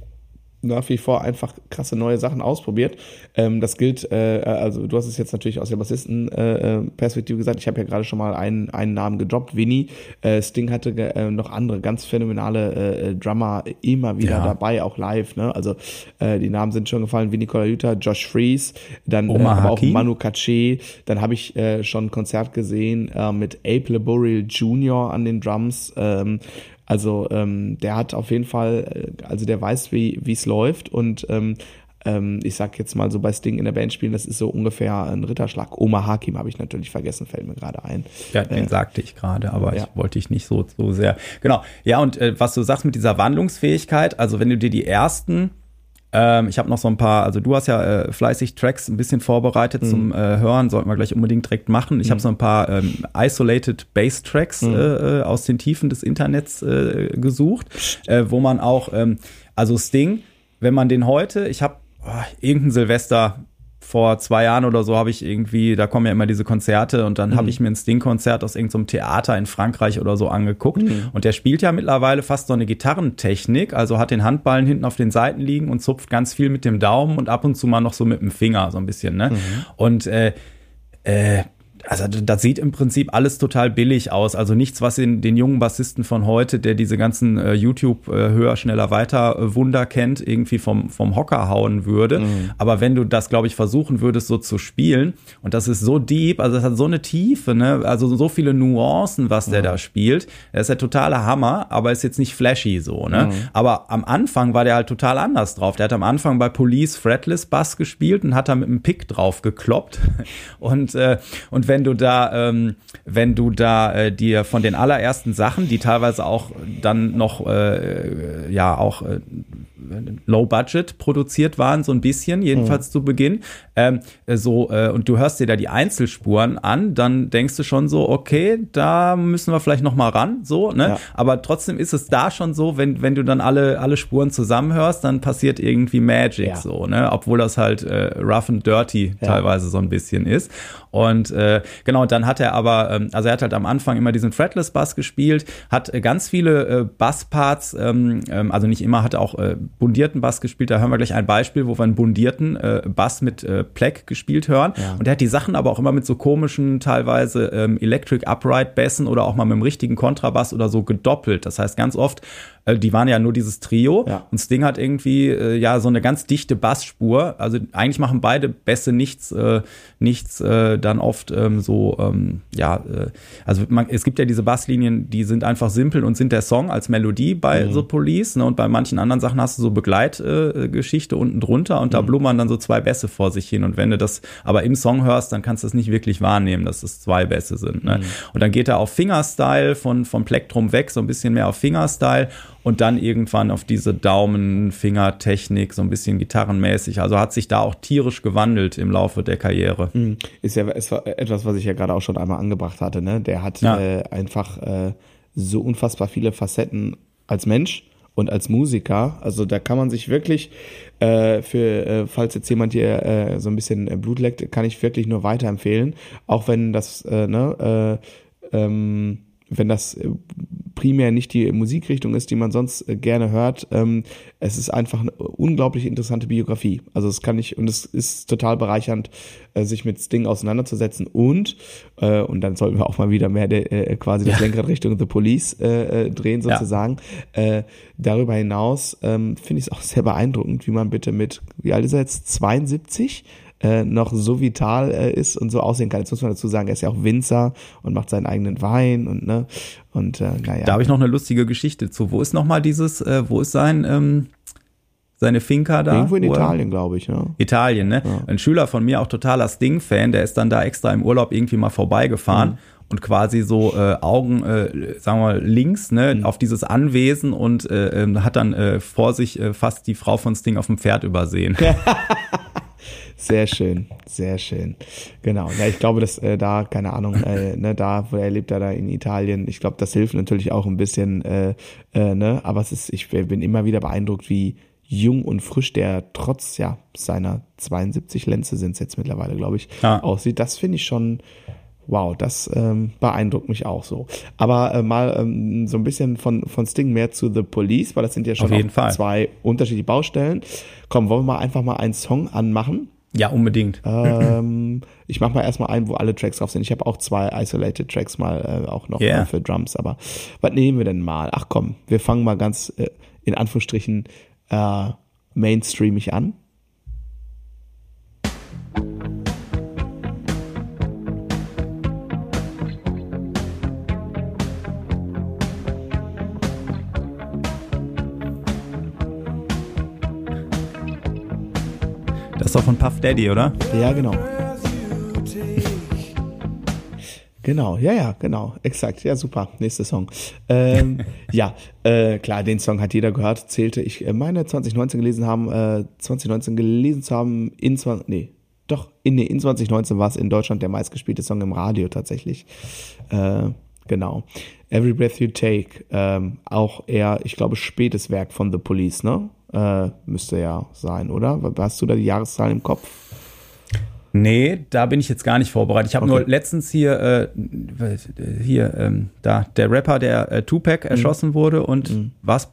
nach wie vor einfach krasse neue Sachen ausprobiert. Ähm, das gilt, äh, also du hast es jetzt natürlich aus der Bassisten-Perspektive gesagt. Ich habe ja gerade schon mal einen, einen Namen gedroppt, Winnie. Äh, Sting hatte äh, noch andere ganz phänomenale äh, Drummer immer wieder Ja. dabei, auch live. Ne? Also äh, die Namen sind schon gefallen. Vinny Colaiuta, Josh Fries, dann äh, Omar aber auch. Manu Katché. Dann habe ich äh, schon ein Konzert gesehen äh, mit Abe Laboriel Jr. an den Drums. Ähm, also ähm, der hat auf jeden Fall, äh, also der weiß, wie es läuft und ähm, ähm, ich sag jetzt mal so bei Sting in der Band spielen, das ist so ungefähr ein Ritterschlag. Oma Hakim habe ich natürlich vergessen, fällt mir gerade ein. Ja, den sagte ich gerade, aber ja. ich wollte dich nicht so, so sehr. Genau. Ja, und äh, was du sagst mit dieser Wandlungsfähigkeit, also wenn du dir die ersten, ähm, ich habe noch so ein paar, also du hast ja äh, fleißig Tracks ein bisschen vorbereitet zum äh, Hören, sollten wir gleich unbedingt direkt machen. Ich habe so ein paar ähm, isolated Bass Tracks äh, äh, aus den Tiefen des Internets äh, gesucht, äh, wo man auch, ähm, also Sting, wenn man den heute, ich habe oh, irgendein Silvester vor zwei Jahren oder so habe ich irgendwie, da kommen ja immer diese Konzerte und dann habe ich mir ein Sting-Konzert aus irgendeinem Theater in Frankreich oder so angeguckt. Und der spielt ja mittlerweile fast so eine Gitarrentechnik, also hat den Handballen hinten auf den Seiten liegen und zupft ganz viel mit dem Daumen und ab und zu mal noch so mit dem Finger, so ein bisschen, ne? Und äh, äh, also das sieht im Prinzip alles total billig aus. Also nichts, was in den jungen Bassisten von heute, der diese ganzen äh, YouTube äh, höher, schneller, weiter äh, Wunder kennt, irgendwie vom, vom Hocker hauen würde. Aber wenn du das, glaube ich, versuchen würdest, so zu spielen, und das ist so deep, also das hat so eine Tiefe, ne? Also so viele Nuancen, was der da spielt. Das ist der totale Hammer, aber ist jetzt nicht flashy so, ne? Aber am Anfang war der halt total anders drauf. Der hat am Anfang bei Police Fretless Bass gespielt und hat da mit einem Pick drauf gekloppt. Und, äh, und wenn du da, ähm, wenn du da äh, dir von den allerersten Sachen, die teilweise auch dann noch, äh, ja, auch äh, Low Budget produziert waren, so ein bisschen, jedenfalls zu Beginn, ähm, so, äh, und du hörst dir da die Einzelspuren an, dann denkst du schon so, okay, da müssen wir vielleicht noch mal ran, so, ne? Ja. Aber trotzdem ist es da schon so, wenn, wenn du dann alle, alle Spuren zusammenhörst, dann passiert irgendwie Magic, Ja. so, ne? Obwohl das halt äh, rough and dirty Ja. teilweise so ein bisschen ist. Und äh, genau, dann hat er aber, ähm, also er hat halt am Anfang immer diesen Fretless Bass gespielt, hat äh, ganz viele äh, Bassparts, ähm, ähm, also nicht immer, hat er auch äh, bundierten Bass gespielt. Da hören wir gleich ein Beispiel, wo wir einen bundierten äh, Bass mit äh, Pleck gespielt hören. Ja. Und er hat die Sachen aber auch immer mit so komischen, teilweise ähm, Electric Upright Bässen oder auch mal mit dem richtigen Kontrabass oder so gedoppelt. Das heißt, ganz oft, äh, die waren ja nur dieses Trio Ja. und Sting hat irgendwie äh, ja so eine ganz dichte Bassspur. Also eigentlich machen beide Bässe nichts, äh, nichts äh, dann oft ähm, so, ähm, ja, äh, also man, es gibt ja diese Basslinien, die sind einfach simpel und sind der Song als Melodie bei so Police, ne? Und bei manchen anderen Sachen hast du so Begleitgeschichte äh, unten drunter und da blubbern dann so zwei Bässe vor sich hin. Und wenn du das aber im Song hörst, dann kannst du es nicht wirklich wahrnehmen, dass es zwei Bässe sind. Ne? Und dann geht er auf Fingerstyle von, vom Plektrum weg, so ein bisschen mehr auf Fingerstyle und dann irgendwann auf diese Daumen-Finger-Technik, so ein bisschen gitarrenmäßig. Also hat sich da auch tierisch gewandelt im Laufe der Karriere. Ist ja ist etwas, was ich ja gerade auch schon einmal angebracht hatte. Ne? Der hat Ja. äh, einfach äh, so unfassbar viele Facetten als Mensch und als Musiker. Also da kann man sich wirklich äh, für, äh, falls jetzt jemand hier äh, so ein bisschen äh, Blut leckt, kann ich wirklich nur weiterempfehlen. Auch wenn das, äh, ne, äh, ähm, wenn das äh, primär nicht die Musikrichtung ist, die man sonst äh, gerne hört. Ähm, es ist einfach eine unglaublich interessante Biografie. Also es kann ich und es ist total bereichernd, äh, sich mit Sting auseinanderzusetzen und und dann sollten wir auch mal wieder mehr äh, quasi das Lenkrad Richtung The Police drehen Ja. sozusagen. Äh, darüber hinaus ähm, finde ich es auch sehr beeindruckend, wie man bitte mit wie alt ist er jetzt 72 äh, noch so vital äh, ist und so aussehen kann. Jetzt muss man dazu sagen, er ist ja auch Winzer und macht seinen eigenen Wein und ne und äh, naja. Da habe ich noch eine lustige Geschichte zu. Wo ist noch mal dieses, äh, wo ist sein, ähm, seine Finca da. Irgendwo in Italien, glaube ich, ja. Italien, ne? Ein Schüler von mir, auch totaler Sting-Fan, der ist dann da extra im Urlaub irgendwie mal vorbeigefahren Mhm. und quasi so äh, Augen, äh, sagen wir mal, links, ne, Mhm. auf dieses Anwesen und äh, ähm, hat dann äh, vor sich äh, fast die Frau von Sting auf dem Pferd übersehen. Sehr schön, sehr schön. Genau. Ja, ich glaube, dass äh, da, keine Ahnung, äh, ne, da, wo er lebt, er da in Italien. Ich glaube, das hilft natürlich auch ein bisschen, äh, äh, ne, aber es ist, ich bin immer wieder beeindruckt, wie jung und frisch der trotz ja seiner 72 Lenze sind es jetzt mittlerweile, glaube ich, Ja. aussieht. Das finde ich schon. Wow, das ähm, beeindruckt mich auch so. Aber äh, mal ähm, so ein bisschen von, von Sting mehr zu The Police, weil das sind ja schon zwei unterschiedliche Baustellen. Komm, wollen wir mal einfach mal einen Song anmachen? Ja, unbedingt. ähm, ich mach mal erstmal ein, wo alle Tracks drauf sind. Ich habe auch zwei Isolated Tracks mal äh, auch noch Yeah. für Drums, aber was nehmen wir denn mal? Ach komm, wir fangen mal ganz äh, in Anführungsstrichen äh, mainstreamig an. Ist doch von Puff Daddy, oder? Ja, genau. Genau, ja, ja, genau, exakt. Ja, super. Nächster Song. Ähm, ja, äh, klar, den Song hat jeder gehört, zählte ich äh, meine 2019 gelesen haben, äh, 2019 gelesen zu haben, in 20, nee, doch, in, nee, in 2019 war es in Deutschland der meistgespielte Song im Radio tatsächlich. Äh, genau. Every Breath You Take, ähm, auch eher, ich glaube, spätes Werk von The Police, ne? Äh, müsste ja sein, oder? Hast du da die Jahreszahl im Kopf? Nee, da bin ich jetzt gar nicht vorbereitet. Ich habe Okay. nur letztens hier, äh, hier, ähm, da, der Rapper, der äh, Tupac erschossen wurde und was,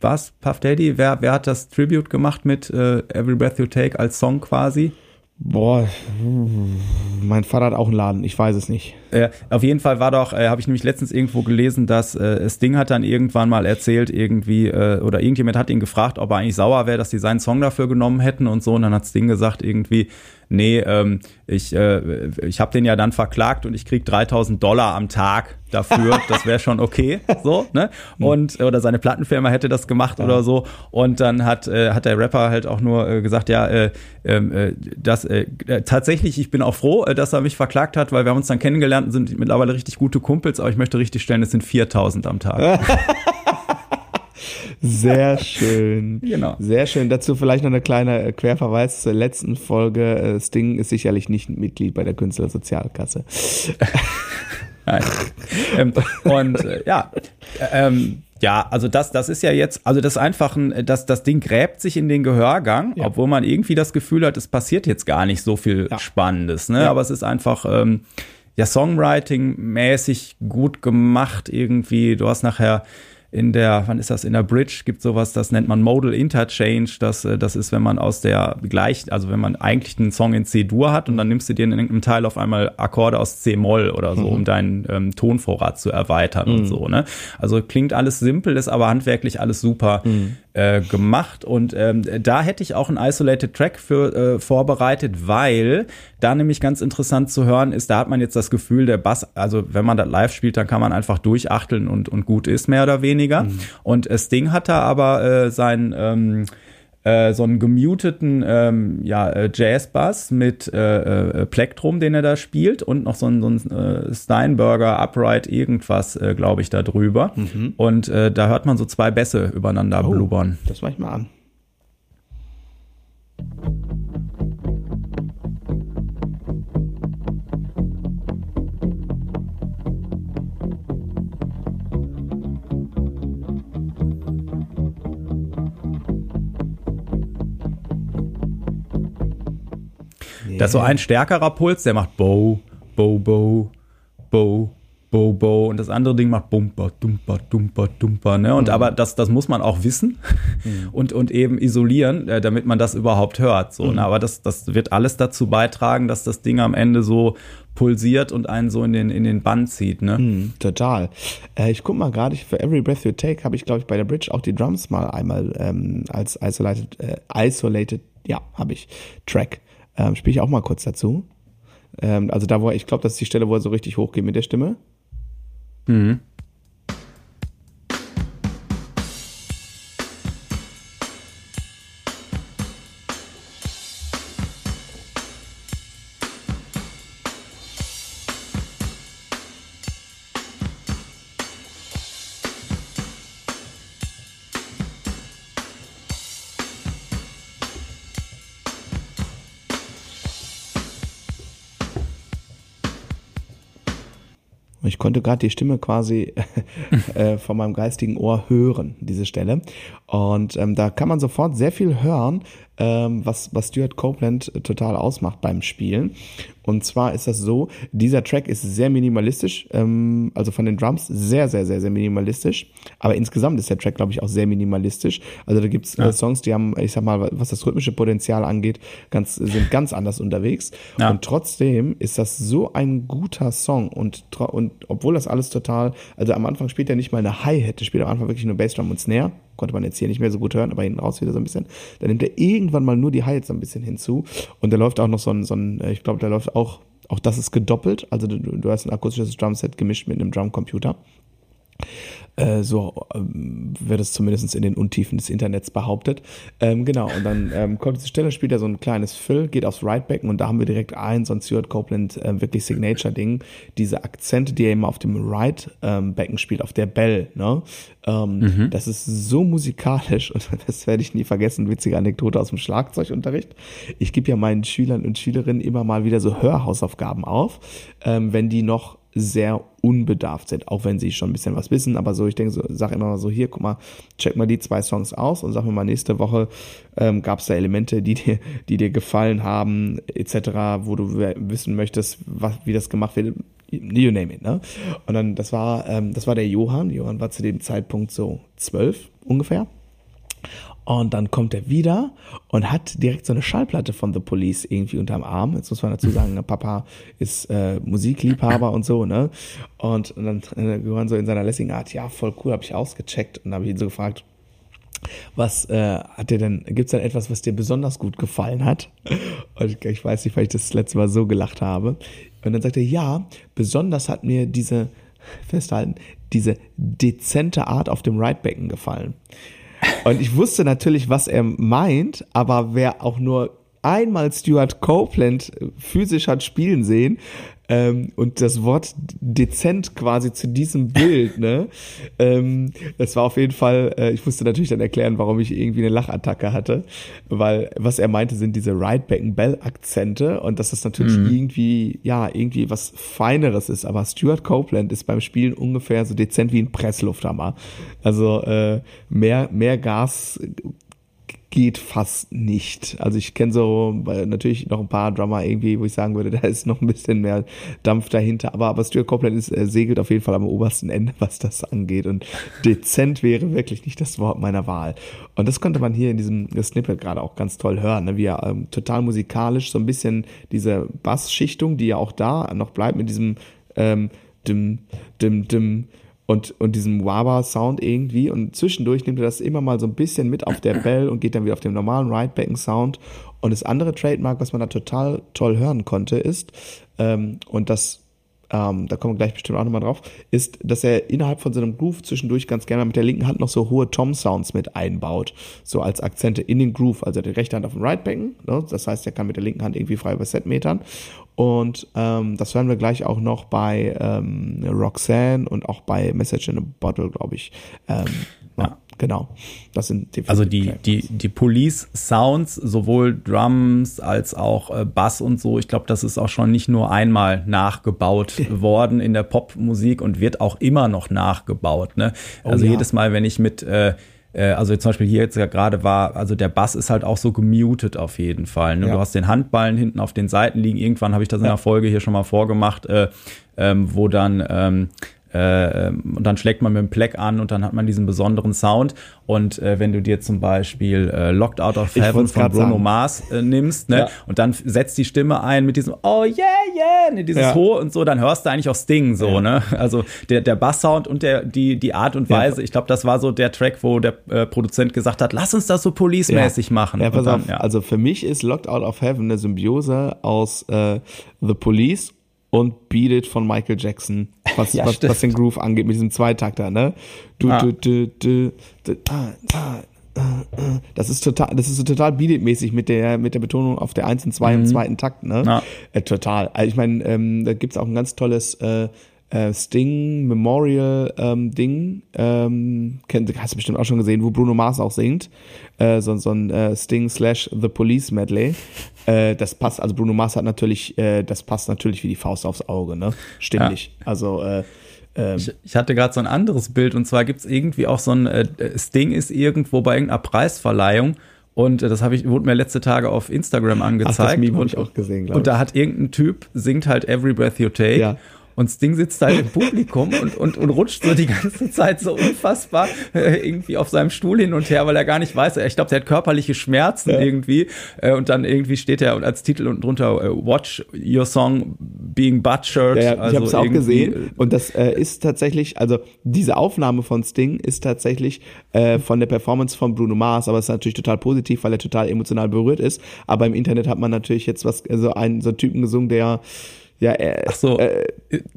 was, Puff Daddy, wer, wer hat das Tribute gemacht mit äh, Every Breath You Take als Song quasi? Boah, mein Vater hat auch einen Laden, ich weiß es nicht. Äh, auf jeden Fall war doch, äh, habe ich nämlich letztens irgendwo gelesen, dass äh, Sting hat dann irgendwann mal erzählt, irgendwie, äh, oder irgendjemand hat ihn gefragt, ob er eigentlich sauer wäre, dass die seinen Song dafür genommen hätten und so. Und dann hat Sting gesagt, irgendwie, nee, ähm, ich, äh, ich habe den ja dann verklagt und ich krieg 3000 Dollar am Tag dafür. Das wäre schon okay, so, ne? Und, oder seine Plattenfirma hätte das gemacht oder so. Und dann hat, äh, hat der Rapper halt auch nur äh, gesagt, ja, äh, ähm, äh, das, äh, äh, tatsächlich, ich bin auch froh, äh, dass er mich verklagt hat, weil wir haben uns dann kennengelernt und sind mittlerweile richtig gute Kumpels, aber ich möchte richtig stellen, es sind 4000 am Tag. Sehr schön. Genau. Sehr schön. Dazu vielleicht noch eine kleine äh, Querverweis zur letzten Folge. Äh, Sting ist sicherlich nicht Mitglied bei der Künstlersozialkasse. Nein. ähm, und äh, ja, ähm, ja, also das, das ist ja jetzt, also das ist einfach ein, das, das Ding gräbt sich in den Gehörgang, Ja. obwohl man irgendwie das Gefühl hat, es passiert jetzt gar nicht so viel Ja. Spannendes, ne? Ja. Aber es ist einfach, ähm, ja, Songwriting-mäßig gut gemacht irgendwie. Du hast nachher in der, wann ist das, in der Bridge gibt sowas, das nennt man Modal Interchange. Das, äh, das ist, wenn man aus der gleich, also wenn man eigentlich einen Song in C-Dur hat und dann nimmst du dir in irgendeinem Teil auf einmal Akkorde aus C-Moll oder so, um deinen ähm, Tonvorrat zu erweitern und so, ne? Also klingt alles simpel, ist aber handwerklich alles super äh, gemacht. Und ähm, da hätte ich auch einen Isolated Track für äh, vorbereitet, weil da nämlich ganz interessant zu hören ist, da hat man jetzt das Gefühl, der Bass, also wenn man das live spielt, dann kann man einfach durchachteln und, und gut ist, mehr oder weniger. Und äh, Sting hat da aber äh, sein ähm, äh, so einen gemuteten ähm, ja, äh, Jazzbass mit äh, äh, Plektrum, den er da spielt und noch so ein, so ein äh, Steinberger Upright irgendwas, äh, glaube ich, da drüber. Und äh, da hört man so zwei Bässe übereinander blubbern. Das mach ich mal an. Das ist so ein stärkerer Puls, der macht Bow, Bow, Bow, Bow, Bow, Bow und das andere Ding macht Bumper, Dumper, Dumper, Dumper. Ne? Und aber das, das muss man auch wissen und, und eben isolieren, äh, damit man das überhaupt hört. So, ne? Aber das, das wird alles dazu beitragen, dass das Ding am Ende so pulsiert und einen so in den, in den Bann zieht. Ne? Hm, total. Äh, ich guck mal gerade, für Every Breath You Take habe ich, glaube ich, bei der Bridge auch die Drums mal einmal ähm, als isolated, äh, isolated, ja, habe ich, Track. Ähm, Spiele ich auch mal kurz dazu. Ähm, also da, wo er, ich glaube, das ist die Stelle, wo er so richtig hochgeht mit der Stimme. Und konnte gerade die Stimme quasi äh, von meinem geistigen Ohr hören, diese Stelle. Und ähm, da kann man sofort sehr viel hören, ähm, was, was Stuart Copeland total ausmacht beim Spielen. Und zwar ist das so, dieser Track ist sehr minimalistisch, ähm, also von den Drums sehr, sehr, sehr, sehr minimalistisch. Aber insgesamt ist der Track, glaube ich, auch sehr minimalistisch. Also da gibt's äh, ja. äh, Songs, die haben, ich sag mal, was das rhythmische Potenzial angeht, ganz, sind ganz anders unterwegs. Ja. Und trotzdem ist das so ein guter Song und, und obwohl das alles total, also am Anfang spielt er nicht mal eine Hi-Hat, er spielt am Anfang wirklich nur Bassdrum und Snare konnte man jetzt hier nicht mehr so gut hören, aber hinten raus wieder so ein bisschen. Dann nimmt er irgendwann mal nur die Hi-Hats so ein bisschen hinzu und da läuft auch noch so ein, so ein ich glaube, da läuft auch, auch das ist gedoppelt, also du, du hast ein akustisches Drumset gemischt mit einem Drumcomputer. Äh, so ähm, wird es zumindest in den Untiefen des Internets behauptet. Ähm, genau, und dann ähm, kommt diese Stelle, spielt er so ein kleines Fill, geht aufs Right-Becken und da haben wir direkt ein, so ein Stuart Copeland äh, wirklich Signature-Ding. Diese Akzente, die er immer auf dem Right-Becken spielt, auf der Bell, ne? Ähm, mhm. Das ist so musikalisch und das werde ich nie vergessen. Witzige Anekdote aus dem Schlagzeugunterricht. Ich gebe ja meinen Schülern und Schülerinnen immer mal wieder so Hörhausaufgaben auf, ähm, wenn die noch sehr unbedarft sind, auch wenn sie schon ein bisschen was wissen. Aber so, ich denke, so, sag immer mal so, hier, guck mal, check mal die zwei Songs aus und sag mir mal, nächste Woche ähm, gab es da Elemente, die dir, die dir gefallen haben, etc., wo du wissen möchtest, was, wie das gemacht wird. You name it, ne? Und dann, das war, ähm, das war der Johann. Johann war zu dem Zeitpunkt so zwölf ungefähr. Und dann kommt er wieder und hat direkt so eine Schallplatte von The Police irgendwie unterm Arm. Jetzt muss man dazu sagen, ne, Papa ist äh, Musikliebhaber und so, ne? Und, und dann äh, gehören so in seiner lässigen Art, ja, voll cool, habe ich ausgecheckt und habe ihn so gefragt, was äh, hat dir denn, gibt's denn etwas, was dir besonders gut gefallen hat? Und ich weiß nicht, weil ich das letzte Mal so gelacht habe. Und dann sagt er, ja, besonders hat mir diese, festhalten, diese dezente Art auf dem Right-Becken gefallen. Und ich wusste natürlich, was er meint, aber wer auch nur einmal Stuart Copeland physisch hat spielen sehen, ähm, und das Wort dezent quasi zu diesem Bild, ne? Ähm, das war auf jeden Fall, äh, ich musste natürlich dann erklären, warum ich irgendwie eine Lachattacke hatte, weil was er meinte, sind diese Right-Back-Bell-Akzente und dass das natürlich mhm. irgendwie, ja, irgendwie was Feineres ist, aber Stuart Copeland ist beim Spielen ungefähr so dezent wie ein Presslufthammer. Also äh, mehr, mehr Gas geht fast nicht. Also ich kenne so natürlich noch ein paar Drummer irgendwie, wo ich sagen würde, da ist noch ein bisschen mehr Dampf dahinter. Aber, aber Stuart Copeland ist, äh, segelt auf jeden Fall am obersten Ende, was das angeht. Und dezent wäre wirklich nicht das Wort meiner Wahl. Und das konnte man hier in diesem Snippet gerade auch ganz toll hören, ne? wie er ähm, total musikalisch so ein bisschen diese Bassschichtung, die ja auch da noch bleibt mit diesem ähm, dim, dim, dim, und, und diesem Waba-Sound irgendwie. Und zwischendurch nimmt er das immer mal so ein bisschen mit auf der Bell und geht dann wieder auf den normalen Ridebacken-Sound. Und das andere Trademark, was man da total toll hören konnte, ist, ähm, und das ähm, da kommen wir gleich bestimmt auch nochmal drauf, ist, dass er innerhalb von so einem Groove zwischendurch ganz gerne mit der linken Hand noch so hohe Tom-Sounds mit einbaut, so als Akzente in den Groove, also die rechte Hand auf dem Right-Becken, ne? das heißt, er kann mit der linken Hand irgendwie frei über Set metern und ähm, das hören wir gleich auch noch bei ähm, Roxanne und auch bei Message in a Bottle, glaube ich. Ähm. Genau. Das sind die Also die, die, die Police Sounds, sowohl Drums als auch äh, Bass und so, ich glaube, das ist auch schon nicht nur einmal nachgebaut worden in der Popmusik und wird auch immer noch nachgebaut. Ne? Oh also oh, ja. jedes Mal, wenn ich mit äh, äh, also zum Beispiel hier jetzt ja gerade war, also der Bass ist halt auch so gemutet auf jeden Fall. Ne? Ja. Du hast den Handballen hinten auf den Seiten liegen. Irgendwann habe ich das in der Folge hier schon mal vorgemacht, äh, ähm, wo dann ähm, äh, und dann schlägt man mit dem Pleck an und dann hat man diesen besonderen Sound. Und äh, wenn du dir zum Beispiel äh, Locked Out of Heaven von Bruno sagen. Mars äh, nimmst, ne, ja. und dann setzt die Stimme ein mit diesem Oh yeah, yeah, ne, dieses ja. Ho und so, dann hörst du eigentlich auch Sting so, ja. ne? Also der, der Bass-Sound und der, die, die Art und Weise, ich glaube, das war so der Track, wo der äh, Produzent gesagt hat, lass uns das so police-mäßig machen. Ja, pass dann, auf, also für mich ist Locked Out of Heaven eine Symbiose aus äh, The Police und Beat It von Michael Jackson, was, ja, was, was, den Groove angeht, mit diesem Zweitakter, ne? Du, ah. du, du, du, du, ah, ah, ah, das ist total, das ist so total Beat It mäßig mit der, mit der Betonung auf der 1 und 2 mhm. im zweiten Takt, ne? Ja. Äh, total. Also ich meine, ähm, da gibt's auch ein ganz tolles, äh, äh, Sting Memorial ähm, Ding, ähm, kennt, hast du bestimmt auch schon gesehen, wo Bruno Mars auch singt, äh, so, so ein äh, Sting slash The Police Medley. Äh, das passt, also Bruno Mars hat natürlich, äh, das passt natürlich wie die Faust aufs Auge, ne? Stimmlich. Ja. Also äh, ähm, ich, ich, hatte gerade so ein anderes Bild und zwar gibt's irgendwie auch so ein äh, Sting ist irgendwo bei irgendeiner Preisverleihung und äh, das habe ich wurde mir letzte Tage auf Instagram angezeigt Ach, das Meme und, ich auch gesehen, und da hat irgendein Typ singt halt Every Breath You Take ja. Und Sting sitzt da im Publikum und, und, und rutscht so die ganze Zeit so unfassbar äh, irgendwie auf seinem Stuhl hin und her, weil er gar nicht weiß. Ich glaube, der hat körperliche Schmerzen ja. irgendwie. Äh, und dann irgendwie steht er als Titel unten drunter äh, Watch Your Song Being Butchered. Ja, ja, also ich habe es auch gesehen. Und das äh, ist tatsächlich, also diese Aufnahme von Sting ist tatsächlich äh, von der Performance von Bruno Mars, aber es ist natürlich total positiv, weil er total emotional berührt ist. Aber im Internet hat man natürlich jetzt was, also einen so einen Typen gesungen, der ja, äh, Ach so, äh,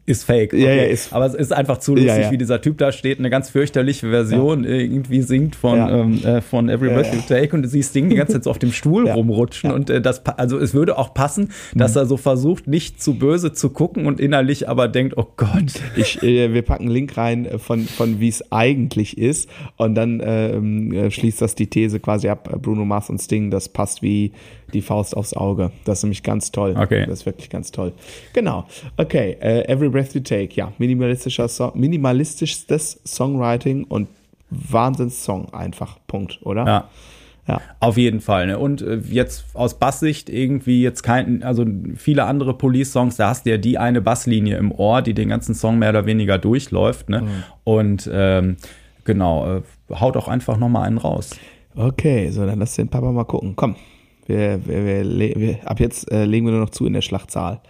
ist fake. Okay. Ja, ja, ist. Aber es ist einfach zu lustig, ja, wie dieser Typ da steht, eine ganz fürchterliche Version irgendwie singt von, ähm, äh, von Every Breath You Take und du siehst Ding die ganze Zeit so auf dem Stuhl rumrutschen und äh, das, also es würde auch passen, dass mhm. er so versucht, nicht zu böse zu gucken und innerlich aber denkt, oh Gott. Ich, äh, wir packen einen Link rein äh, von, von wie es eigentlich ist und dann ähm, äh, schließt das die These quasi ab, Bruno Mars und Sting, das passt wie die Faust aufs Auge. Das ist nämlich ganz toll. Okay. Das ist wirklich ganz toll. Genau. Okay, uh, Every Breath You Take, ja, minimalistischer so minimalistischstes Songwriting und Wahnsinns-Song einfach. Punkt, oder? Ja. Ja. Auf jeden Fall. Ne? Und äh, jetzt aus Basssicht irgendwie jetzt kein, also viele andere Police-Songs, da hast du ja die eine Basslinie im Ohr, die den ganzen Song mehr oder weniger durchläuft. Ne? Mhm. Und ähm, genau, äh, haut auch einfach nochmal einen raus. Okay, so dann lass den Papa mal gucken. Komm, wir, wir, wir, ab jetzt äh, legen wir nur noch zu in der Schlachtzahl.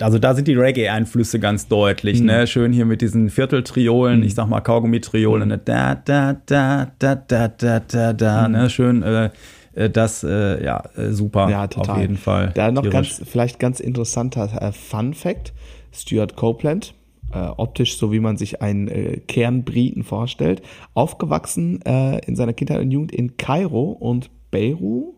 Also da sind die Reggae-Einflüsse ganz deutlich, mhm. ne? Schön hier mit diesen Vierteltriolen, mhm. ich sag mal Kaugummi-Triolen, ne? da, da, da, da, da, da, da, da, mhm. ne? Schön, äh, äh, das, äh, ja, äh, super, ja, total. auf jeden Fall. Da noch ganz, vielleicht ganz interessanter äh, Fun-Fact, Stuart Copeland, äh, optisch so wie man sich einen äh, Kernbriten vorstellt, aufgewachsen äh, in seiner Kindheit und Jugend in Kairo und Beirut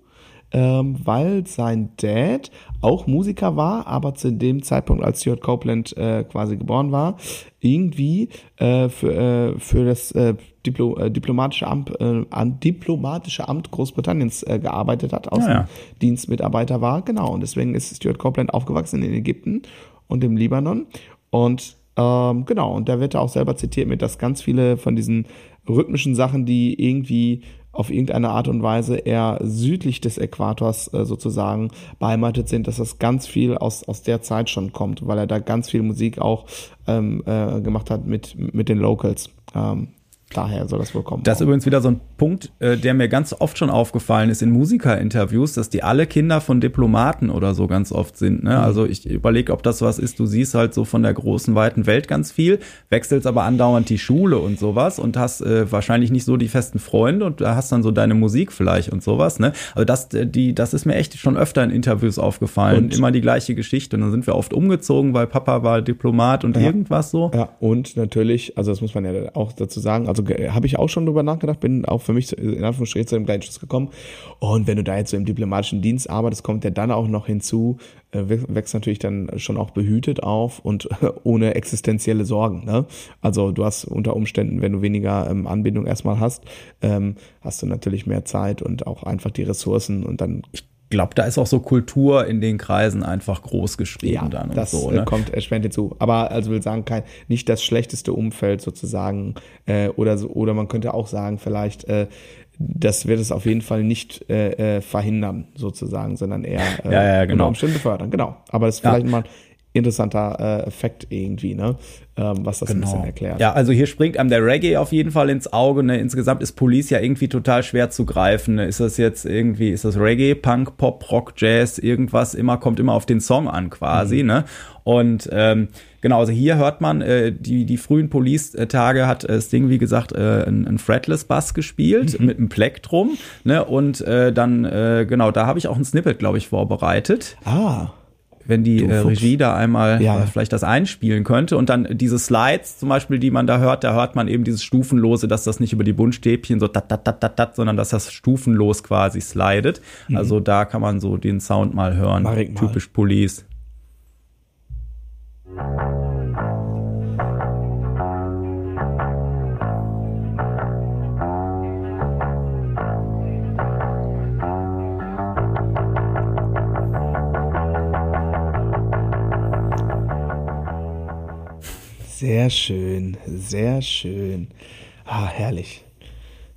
ähm, weil sein Dad auch Musiker war, aber zu dem Zeitpunkt, als Stuart Copeland äh, quasi geboren war, irgendwie äh, für, äh, für das äh, Diplo äh, diplomatische Amt, äh, an diplomatische Amt Großbritanniens äh, gearbeitet hat, Außendienstmitarbeiter ja. war, genau. Und deswegen ist Stuart Copeland aufgewachsen in Ägypten und im Libanon. Und ähm, genau, und da wird er auch selber zitiert mit, dass ganz viele von diesen rhythmischen Sachen, die irgendwie auf irgendeine Art und Weise eher südlich des Äquators äh, sozusagen beheimatet sind, dass das ganz viel aus, aus der Zeit schon kommt, weil er da ganz viel Musik auch ähm, äh, gemacht hat mit, mit den Locals. Ähm, Daher soll das wohl kommen. Das ist übrigens wieder so ein Punkt, äh, der mir ganz oft schon aufgefallen ist in Musikerinterviews, dass die alle Kinder von Diplomaten oder so ganz oft sind. Ne? Mhm. Also ich überlege, ob das was ist. Du siehst halt so von der großen, weiten Welt ganz viel, wechselst aber andauernd die Schule und sowas und hast äh, wahrscheinlich nicht so die festen Freunde und da hast dann so deine Musik vielleicht und sowas. Ne? Also das, äh, die, das ist mir echt schon öfter in Interviews aufgefallen. Und Immer die gleiche Geschichte. Und dann sind wir oft umgezogen, weil Papa war Diplomat und ja. irgendwas so. Ja, und natürlich, also das muss man ja auch dazu sagen, also also habe ich auch schon drüber nachgedacht, bin auch für mich in Anführungsstrichen zu dem gleichen Schluss gekommen. Und wenn du da jetzt so im diplomatischen Dienst arbeitest, kommt ja dann auch noch hinzu, äh, wächst natürlich dann schon auch behütet auf und ohne existenzielle Sorgen. Ne? Also du hast unter Umständen, wenn du weniger ähm, Anbindung erstmal hast, ähm, hast du natürlich mehr Zeit und auch einfach die Ressourcen und dann ich glaube, da ist auch so Kultur in den Kreisen einfach groß geschrieben ja, dann und das so. Ne? kommt erschwerend hinzu. Aber also will sagen, kein, nicht das schlechteste Umfeld sozusagen äh, oder so, oder man könnte auch sagen, vielleicht äh, das wird es auf jeden Fall nicht äh, äh, verhindern sozusagen, sondern eher äh, ja, ja, genau. Umstände fördern. Genau. Aber das ist vielleicht ja. mal interessanter äh, Effekt irgendwie, ne? Ähm, was das genau. ein bisschen erklärt. Ja, also hier springt einem der Reggae auf jeden Fall ins Auge. Ne? Insgesamt ist Police ja irgendwie total schwer zu greifen. Ne? Ist das jetzt irgendwie, ist das Reggae, Punk, Pop, Rock, Jazz, irgendwas? Immer kommt immer auf den Song an quasi. Mhm. Ne? Und ähm, genau, also hier hört man, äh, die, die frühen Police-Tage hat äh, Sting, wie gesagt, äh, ein, ein Fretless-Bass gespielt mhm. mit einem Plektrum. Ne? Und äh, dann, äh, genau, da habe ich auch ein Snippet, glaube ich, vorbereitet. Ah wenn die äh, Regie da einmal ja, äh, vielleicht das einspielen könnte. Und dann diese Slides zum Beispiel, die man da hört, da hört man eben dieses Stufenlose, dass das nicht über die Buntstäbchen so dat, dat, dat, dat, dat, sondern dass das stufenlos quasi slidet. Mhm. Also da kann man so den Sound mal hören. Typisch Police. Sehr schön, sehr schön. Ah, herrlich.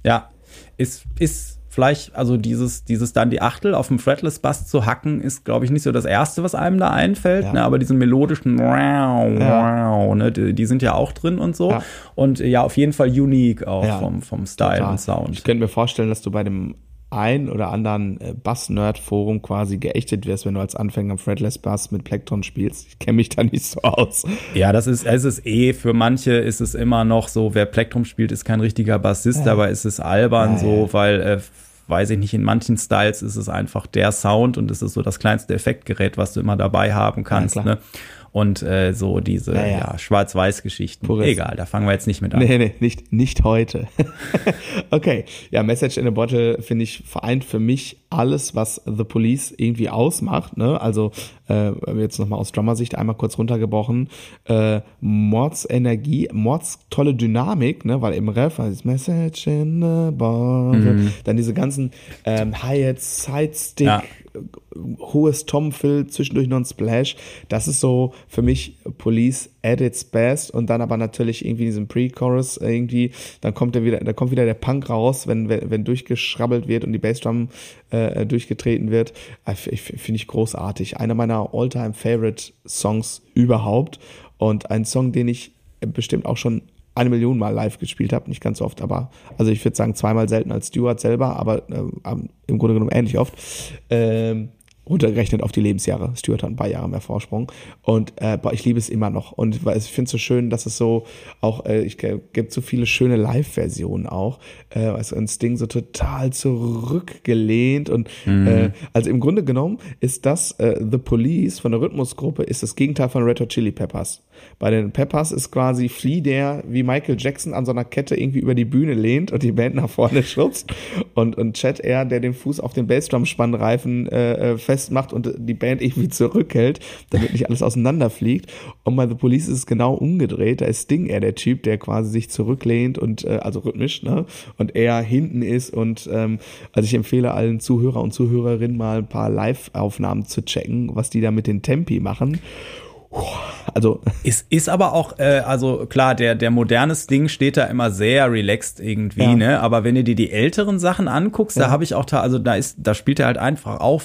Ja, ist, ist vielleicht, also dieses, dieses dann die Achtel auf dem Fretless Bass zu hacken, ist, glaube ich, nicht so das Erste, was einem da einfällt, ja. ne? aber diesen melodischen wow, wow, ne? Die, die, sind ja auch drin und so. Ja. Und ja, auf jeden Fall unique auch ja. vom, vom Style Total. und Sound. Ich könnte mir vorstellen, dass du bei dem ein oder anderen äh, Bass-Nerd-Forum quasi geächtet wirst, wenn du als Anfänger Fretless Bass mit Plektron spielst. Ich kenne mich da nicht so aus. Ja, das ist, es ist eh, für manche ist es immer noch so, wer Plektrum spielt, ist kein richtiger Bassist, aber es ist albern ja, so, weil äh, weiß ich nicht, in manchen Styles ist es einfach der Sound und es ist so das kleinste Effektgerät, was du immer dabei haben kannst. Ja, ne? Und äh, so diese ja, ja. ja Schwarz-Weiß-Geschichten. Egal, da fangen wir jetzt nicht mit an. Nee, nee, nicht, nicht heute. okay, ja, Message in a Bottle, finde ich, vereint für mich alles, was The Police irgendwie ausmacht. Ne? Also äh, jetzt nochmal aus Drummer-Sicht einmal kurz runtergebrochen. Äh, Mords Energie, Mords tolle Dynamik, ne? weil im Ref ist Message in a Bottle, mhm. dann diese ganzen ähm, Hi-Hats, Side-Stick, ja hohes Tom-Fill, zwischendurch noch ein Splash. Das ist so für mich Police at its best und dann aber natürlich irgendwie in diesem Pre-Chorus irgendwie, dann kommt er wieder, da kommt wieder der Punk raus, wenn, wenn, wenn durchgeschrabbelt wird und die Bassdrum äh, durchgetreten wird. Äh, Finde ich großartig. Einer meiner all-time favorite Songs überhaupt und ein Song, den ich bestimmt auch schon eine Million Mal live gespielt habe, nicht ganz so oft, aber also ich würde sagen zweimal selten als Stewart selber, aber äh, im Grunde genommen ähnlich oft. Ähm, runtergerechnet auf die Lebensjahre. Stuart hat ein paar Jahre mehr Vorsprung. Und äh, ich liebe es immer noch. Und ich finde es so schön, dass es so auch, äh, ich gibt so viele schöne Live-Versionen auch. Äh, also ein Sting so total zurückgelehnt. Und mhm. äh, also im Grunde genommen ist das äh, The Police von der Rhythmusgruppe ist das Gegenteil von Red Hot Chili Peppers. Bei den Peppers ist quasi Flea, der wie Michael Jackson an so einer Kette irgendwie über die Bühne lehnt und die Band nach vorne schubst. Und, und Chad er, der den Fuß auf den Bassdrum-Spannreifen äh, äh festmacht und die Band irgendwie zurückhält, damit nicht alles auseinanderfliegt. Und bei The Police ist es genau umgedreht. Da ist Sting eher der Typ, der quasi sich zurücklehnt und äh, also rhythmisch, ne? Und er hinten ist. Und ähm, also ich empfehle allen Zuhörer und Zuhörerinnen mal ein paar Live-Aufnahmen zu checken, was die da mit den Tempi machen. Also ist, ist aber auch, äh, also klar, der, der modernes Ding steht da immer sehr relaxed irgendwie, ja. ne? Aber wenn du dir die älteren Sachen anguckst, ja. da habe ich auch da, also da ist, da spielt er halt einfach auch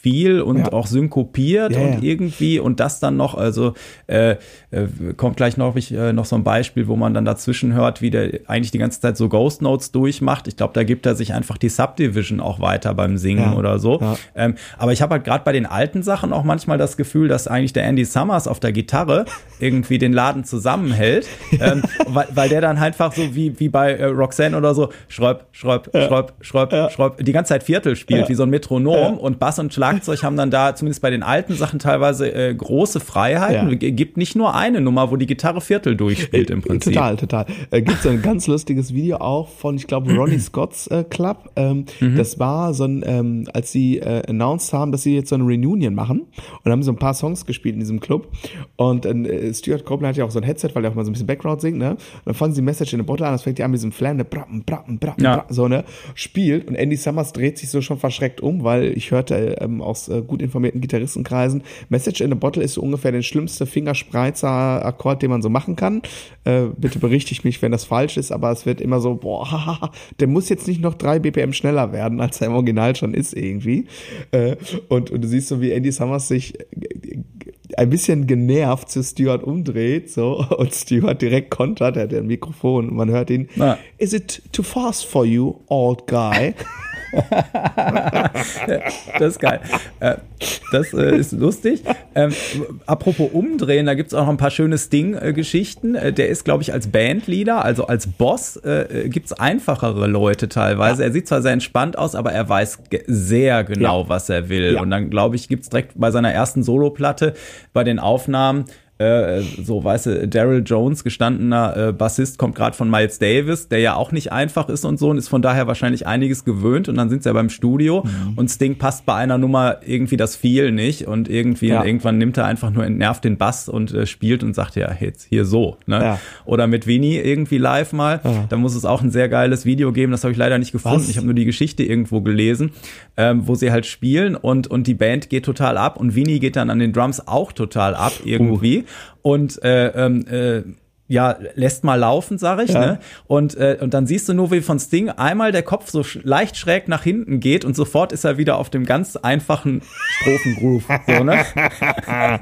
viel und ja. auch synkopiert ja, und irgendwie und das dann noch, also äh, äh, kommt gleich noch, ich, äh, noch so ein Beispiel, wo man dann dazwischen hört, wie der eigentlich die ganze Zeit so Ghost Notes durchmacht. Ich glaube, da gibt er sich einfach die Subdivision auch weiter beim Singen oder so. Ähm, aber ich habe halt gerade bei den alten Sachen auch manchmal das Gefühl, dass eigentlich der Andy Summers auf der Gitarre irgendwie den Laden zusammenhält, ähm, weil, weil der dann einfach so wie, wie bei äh, Roxanne oder so schräub, schräub, schräub, schräub, schräub, die ganze Zeit Viertel spielt, wie so ein Metronom und Bass und Schlag Schlagzeug haben dann da zumindest bei den alten Sachen teilweise äh, große Freiheiten. Ja. Gibt nicht nur eine Nummer, wo die Gitarre Viertel durchspielt im Prinzip. Total, total. Äh, Gibt so ein ganz lustiges Video auch von, ich glaube, Ronnie Scott's äh, Club. Ähm, mhm. Das war so ein, ähm, als sie äh, announced haben, dass sie jetzt so eine Reunion machen und haben so ein paar Songs gespielt in diesem Club. Und äh, Stuart Copeland hat ja auch so ein Headset, weil er auch mal so ein bisschen Background singt, ne? Und dann fangen sie Message in the Bottle an, das fängt ja an mit diesem Flam, ne? Brappen, brappen, brappen, ja. brappen, so, ne? Spielt und Andy Summers dreht sich so schon verschreckt um, weil ich hörte ähm, aus äh, gut informierten Gitarristenkreisen, Message in a Bottle ist so ungefähr der schlimmste Fingerspreizer-Akkord, den man so machen kann. Äh, bitte berichtigt mich, wenn das falsch ist, aber es wird immer so, boah, der muss jetzt nicht noch drei BPM schneller werden, als er im Original schon ist irgendwie. Äh, und, und du siehst so, wie Andy Summers sich ein bisschen genervt zu Stuart umdreht, so, und Stuart direkt kontert, er hat ja ein Mikrofon, und man hört ihn, Na. is it too fast for you, old guy? das ist geil. Äh, das äh, ist lustig. Ähm, apropos umdrehen, da gibt es auch noch ein paar schöne Sting-Geschichten. Äh, der ist, glaube ich, als Bandleader, also als Boss, äh, gibt es einfachere Leute teilweise. Er sieht zwar sehr entspannt aus, aber er weiß sehr genau, Ja. was er will. Ja. Und dann, glaube ich, gibt es direkt bei seiner ersten Soloplatte bei den Aufnahmen äh, so, weißt du, Daryl Jones, gestandener äh, Bassist, kommt gerade von Miles Davis, der ja auch nicht einfach ist und so und ist von daher wahrscheinlich einiges gewöhnt und dann sind sie ja beim Studio Mhm. und Sting passt bei einer Nummer irgendwie das viel nicht und irgendwie Ja. irgendwann nimmt er einfach nur entnervt den Bass und äh, spielt und sagt ja jetzt hier so, ne? Ja. Oder mit Winnie irgendwie live mal, Ja. da muss es auch ein sehr geiles Video geben, das habe ich leider nicht gefunden. Was? Ich habe nur die Geschichte irgendwo gelesen, ähm, wo sie halt spielen und und die Band geht total ab und Winnie geht dann an den Drums auch total ab irgendwie und äh, ähm, äh, ja, lässt mal laufen, sag ich, Ja. ne? Und, äh, und dann siehst du nur, wie von Sting einmal der Kopf so sch leicht schräg nach hinten geht und sofort ist er wieder auf dem ganz einfachen Strophengroove. so, ne?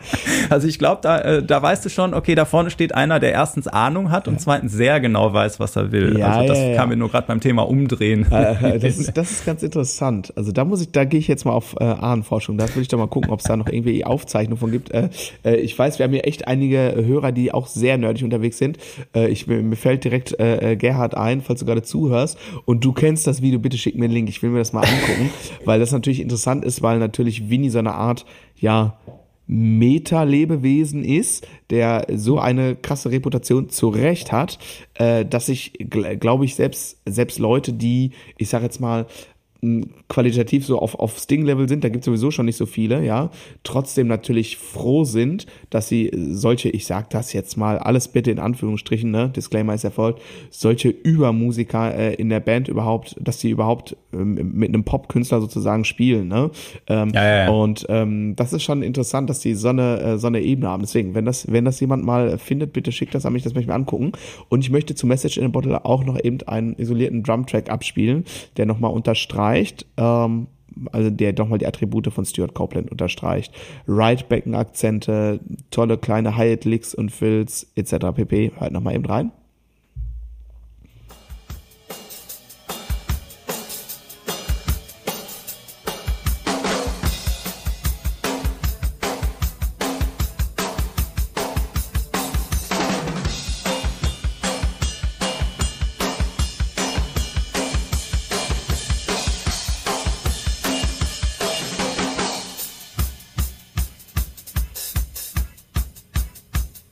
Also ich glaube, da, äh, da weißt du schon, okay, da vorne steht einer, der erstens Ahnung hat und zweitens sehr genau weiß, was er will. Ja, also das ja, kam mir nur gerade beim Thema Umdrehen. Äh, das, ist, das ist ganz interessant. Also da muss ich, da gehe ich jetzt mal auf äh, Ahnenforschung. Da will ich doch mal gucken, ob es da noch irgendwie Aufzeichnungen von gibt. Äh, äh, ich weiß, wir haben hier echt einige Hörer, die auch sehr nerdig unterwegs sind. Äh, ich, mir, fällt direkt äh, äh, Gerhard ein, falls du gerade zuhörst und du kennst das Video, bitte schick mir einen Link. Ich will mir das mal angucken, weil das natürlich interessant ist, weil natürlich Winnie so eine Art, ja, Meta-Lebewesen ist, der so eine krasse Reputation zu Recht hat, äh, dass ich, gl glaube ich, selbst, selbst Leute, die, ich sag jetzt mal, qualitativ so auf, auf Sting-Level sind, da gibt es sowieso schon nicht so viele, ja, trotzdem natürlich froh sind, dass sie solche, ich sag das jetzt mal, alles bitte in Anführungsstrichen, ne, Disclaimer ist erfolgt, solche Übermusiker äh, in der Band überhaupt, dass sie überhaupt ähm, mit einem Popkünstler sozusagen spielen, ne, ähm, Ja, ja, ja. und ähm, das ist schon interessant, dass die so eine, äh, so eine Ebene haben. Deswegen, wenn das, wenn das jemand mal findet, bitte schickt das an mich, das möchte ich mir angucken. Und ich möchte zu Message in a Bottle auch noch eben einen isolierten Drumtrack abspielen, der nochmal unterstreicht, ähm, also der nochmal die Attribute von Stuart Copeland unterstreicht. Right-Becken-Akzente, tolle kleine Hi-Hat-Licks und Fills etc. pp. Halt nochmal eben rein.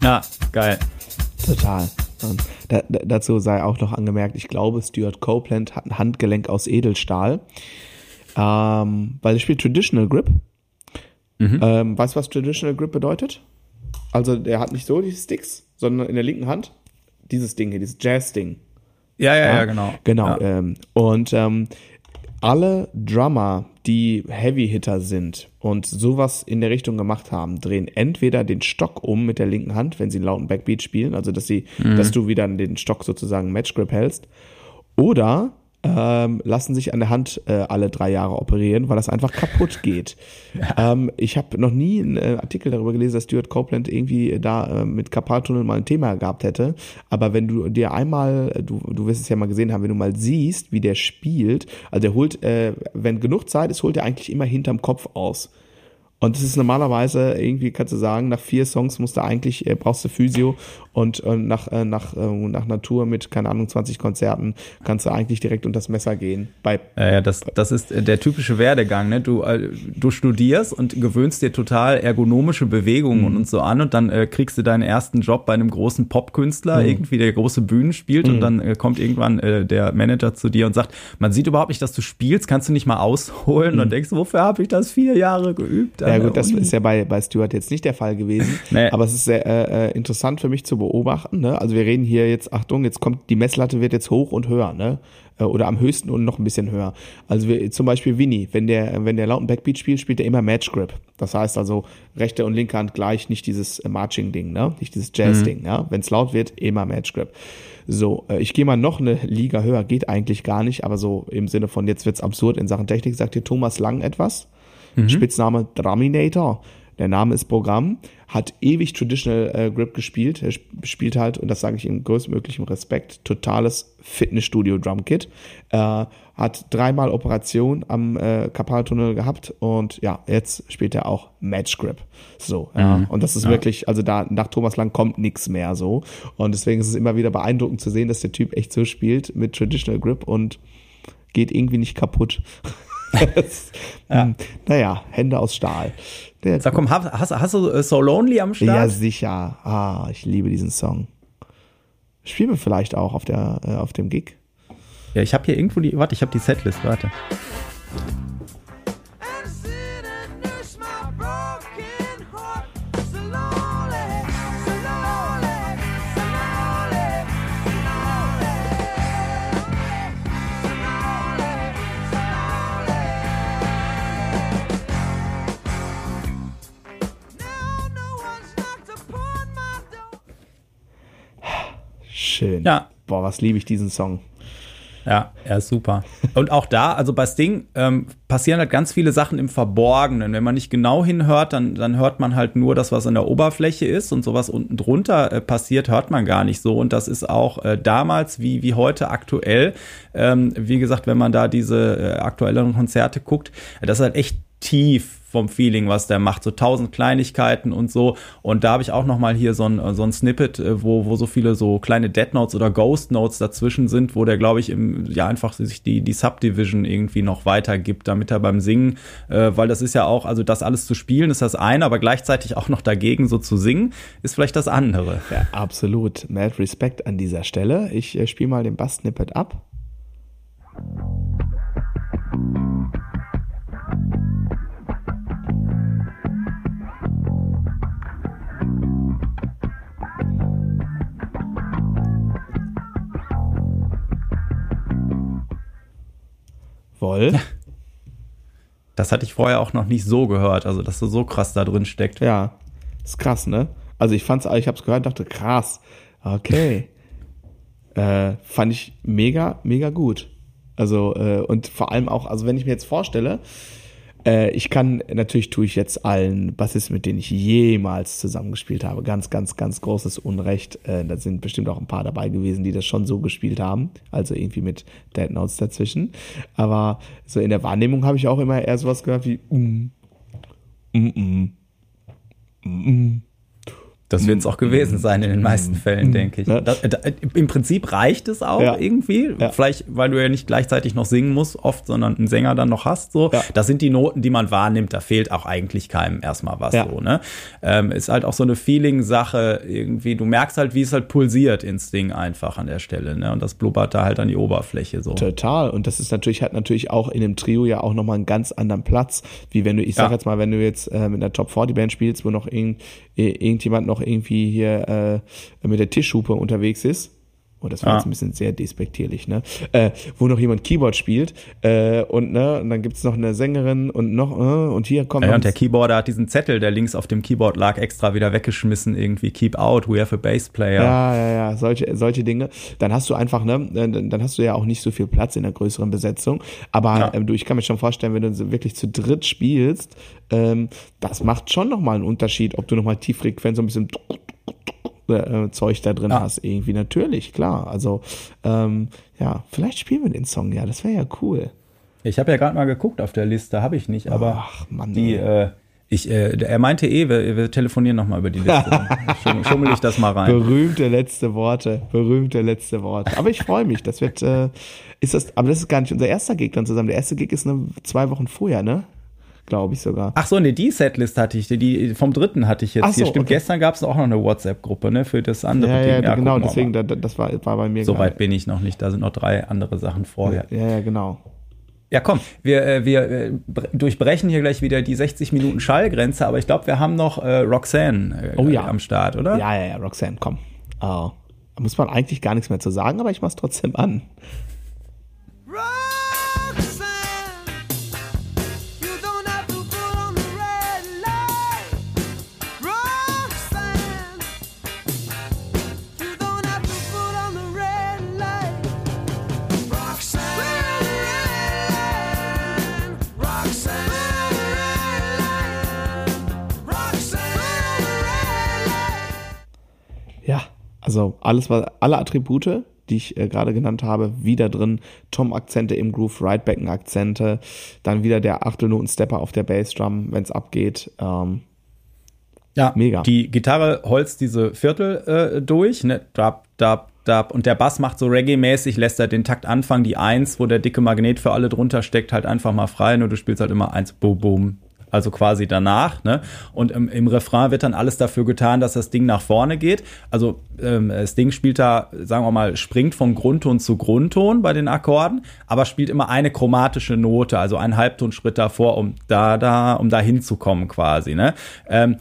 Ja, geil. Total. Und Da, da, dazu sei auch noch angemerkt, ich glaube, Stuart Copeland hat ein Handgelenk aus Edelstahl, ähm, weil er spielt Traditional Grip. Ähm, weißt du, was Traditional Grip bedeutet? Also der hat nicht so die Sticks, sondern in der linken Hand dieses Ding hier, dieses Jazz-Ding. Ja, ja, ja, genau. Genau. Ja. Ähm, und ähm, alle Drummer, die Heavy-Hitter sind und sowas in der Richtung gemacht haben, drehen entweder den Stock um mit der linken Hand, wenn sie einen lauten Backbeat spielen, also dass sie, dass du wieder den Stock sozusagen Match Grip hältst, oder ähm, lassen sich an der Hand äh, alle drei Jahre operieren, weil das einfach kaputt geht. Ähm, ich habe noch nie einen äh, Artikel darüber gelesen, dass Stuart Copeland irgendwie da äh, mit Karpaltunnel mal ein Thema gehabt hätte. Aber wenn du dir einmal, äh, du, du wirst es ja mal gesehen haben, wenn du mal siehst, wie der spielt, also der holt, äh, wenn genug Zeit ist, holt er eigentlich immer hinterm Kopf aus. Und das ist normalerweise, irgendwie kannst du sagen, nach vier Songs musst du eigentlich, äh, brauchst du Physio und äh, nach, äh, nach, äh, nach Natur mit, keine Ahnung, 20 Konzerten kannst du eigentlich direkt unter das Messer gehen. Bei Ja, ja, das, das ist äh, der typische Werdegang. Ne? Du, äh, du studierst und gewöhnst dir total ergonomische Bewegungen und, und so an und dann äh, kriegst du deinen ersten Job bei einem großen Popkünstler, irgendwie der große Bühnen spielt und dann äh, kommt irgendwann äh, der Manager zu dir und sagt, man sieht überhaupt nicht, dass du spielst, kannst du nicht mal ausholen? Und dann denkst wofür habe ich das vier Jahre geübt? Ja gut, das ist ja bei, bei Stuart jetzt nicht der Fall gewesen. Nee. Aber es ist sehr äh, interessant für mich zu beobachten. Ne? Also wir reden hier jetzt, Achtung, jetzt kommt, die Messlatte wird jetzt hoch und höher, ne? Äh, Oder am höchsten und noch ein bisschen höher. Also wir, zum Beispiel Winnie, wenn der, wenn der lauten Backbeat spielt, spielt er immer Match Grip. Das heißt also rechte und linke Hand gleich, nicht dieses äh, Marching-Ding, ne? Nicht dieses Jazz-Ding, ja? Wenn es laut wird, immer Match Grip. So, äh, ich gehe mal noch eine Liga höher, geht eigentlich gar nicht, aber so im Sinne von jetzt wird's absurd in Sachen Technik, sagt dir Thomas Lang etwas? Spitzname Draminator. Der Name ist Programm, hat ewig Traditional äh, Grip gespielt. Er spielt halt, und das sage ich im größtmöglichen Respekt, totales Fitnessstudio Drumkit. Äh, hat dreimal Operation am äh, Kapaltunnel gehabt und ja, jetzt spielt er auch Match Grip. So, ja. Mhm. Und das ist ja. wirklich, also da nach Thomas Lang kommt nichts mehr so. Und deswegen ist es immer wieder beeindruckend zu sehen, dass der Typ echt so spielt mit Traditional Grip und geht irgendwie nicht kaputt. ja. Naja, Hände aus Stahl. Der Sag komm, hast, hast du äh, So Lonely am Start? Ja, sicher. Ah, ich liebe diesen Song. Spielen wir vielleicht auch auf, der, äh, auf dem Gig. Ja, ich habe hier irgendwo die, warte, ich habe die Setlist, warte. Schön. Ja. Boah, was liebe ich diesen Song. Ja, er ist super. Und auch da, also bei Sting ähm, passieren halt ganz viele Sachen im Verborgenen. Wenn man nicht genau hinhört, dann, dann hört man halt nur das, was an der Oberfläche ist und sowas unten drunter äh, passiert, hört man gar nicht so. Und das ist auch äh, damals wie, wie heute aktuell. Ähm, wie gesagt, wenn man da diese äh, aktuelleren Konzerte guckt, das ist halt echt tief vom Feeling, was der macht, so tausend Kleinigkeiten und so. Und da habe ich auch noch mal hier so ein, so ein Snippet, äh, wo, wo so viele so kleine Dead Notes oder Ghost Notes dazwischen sind, wo der, glaube ich, im, ja einfach sich die, die Subdivision irgendwie noch weitergibt, damit er beim Singen, äh, weil das ist ja auch, also das alles zu spielen ist das eine, aber gleichzeitig auch noch dagegen so zu singen, ist vielleicht das andere. Ja, absolut. Mad Respect an dieser Stelle. Ich äh, spiele mal den Bass-Snippet ab. Woll. Das hatte ich vorher auch noch nicht so gehört, also dass so, so krass da drin steckt. Ja, ist krass, ne? Also ich fand's, ich hab's gehört, dachte krass, okay, äh, fand ich mega, mega gut. Also äh, und vor allem auch, also wenn ich mir jetzt vorstelle, äh, ich kann, natürlich tue ich jetzt allen Bassisten, mit denen ich jemals zusammengespielt habe, ganz, ganz, ganz großes Unrecht. Äh, da sind bestimmt auch ein paar dabei gewesen, die das schon so gespielt haben. Also irgendwie mit Dead Notes dazwischen. Aber so in der Wahrnehmung habe ich auch immer eher sowas gehört wie um, um, um, um, um. Das wird es auch gewesen sein in den meisten Fällen, denke ich. Das, da, Im Prinzip reicht es auch ja. irgendwie. Ja. Vielleicht, weil du ja nicht gleichzeitig noch singen musst, oft, sondern einen Sänger dann noch hast. So. Ja. Das sind die Noten, die man wahrnimmt. Da fehlt auch eigentlich keinem erstmal was. So, ne? Ähm, ist halt auch so eine Feeling-Sache irgendwie. Du merkst halt, wie es halt pulsiert ins Ding einfach an der Stelle. Ne? Und das blubbert da halt an die Oberfläche. So. Total. Und das ist natürlich, hat natürlich auch in dem Trio ja auch nochmal einen ganz anderen Platz. Wie wenn du, ich sag jetzt mal, wenn du jetzt äh, mit einer Top 40 Band spielst, wo noch irgend, irgendjemand noch irgendwie hier äh, mit der Tischhupe unterwegs ist, Oh, das war ah. jetzt ein bisschen sehr despektierlich, ne? Äh, wo noch jemand Keyboard spielt äh, und ne, und dann gibt's noch eine Sängerin und noch äh, und hier kommt. Ja, und der Keyboarder hat diesen Zettel, der links auf dem Keyboard lag, extra wieder weggeschmissen, irgendwie Keep out, we have a bass player. Ja, ja, ja, solche, solche Dinge. Dann hast du einfach, ne, dann hast du ja auch nicht so viel Platz in der größeren Besetzung. Aber ja. ähm, du, ich kann mir schon vorstellen, wenn du wirklich zu dritt spielst, ähm, das macht schon nochmal einen Unterschied, ob du nochmal Tieffrequenz so ein bisschen äh, Zeug da drin ja. hast, irgendwie natürlich, klar. Also ähm, ja, vielleicht spielen wir den Song ja, das wäre ja cool. Ich habe ja gerade mal geguckt auf der Liste, habe ich nicht, aber Ach, Mann, die, äh, ich, äh, er meinte eh, wir, wir telefonieren nochmal über die Liste. Schum, schummel ich das mal rein. Berühmte letzte Worte, berühmte letzte Worte. Aber ich freue mich, das wird, äh, ist das, aber das ist gar nicht unser erster Gig dann zusammen. Der erste Gig ist eine, zwei Wochen vorher, ne? Glaube ich sogar. Ach so, ne, die Setlist hatte ich, die vom dritten hatte ich jetzt so, hier. Stimmt, okay. gestern gab es auch noch eine WhatsApp-Gruppe, ne, für das andere ja, Ding. Ja, ja genau, deswegen, da, das war, war bei mir. So weit bin ich noch nicht, da sind noch drei andere Sachen vorher. Ja, ja, genau. Ja, komm, wir, äh, wir äh, durchbrechen hier gleich wieder die 60 Minuten Schallgrenze, aber ich glaube, wir haben noch äh, Roxanne äh, oh, ja. am Start, oder? Ja, ja, ja, Roxanne, komm. Oh. Da muss man eigentlich gar nichts mehr zu sagen, aber ich mach's trotzdem an. Also alles, was, alle Attribute, die ich äh, gerade genannt habe, wieder drin. Tom-Akzente im Groove, Ridebacken-Akzente, dann wieder der Achtelnoten-Stepper auf der Bassdrum, wenn es abgeht. Ähm, ja, mega. Die Gitarre holzt diese Viertel äh, durch, ne? Dab, dab, dab. Und der Bass macht so Reggae-mäßig, lässt er den Takt anfangen, die Eins, wo der dicke Magnet für alle drunter steckt, halt einfach mal frei. Nur du spielst halt immer eins, boom, boom, also quasi danach. Ne? Und im, im, Refrain wird dann alles dafür getan, dass das Ding nach vorne geht. Also ähm, das Ding spielt da, sagen wir mal, springt von Grundton zu Grundton bei den Akkorden, aber spielt immer eine chromatische Note, also einen Halbtonschritt davor, um da, da, um da hinzukommen quasi. Ne? Ähm,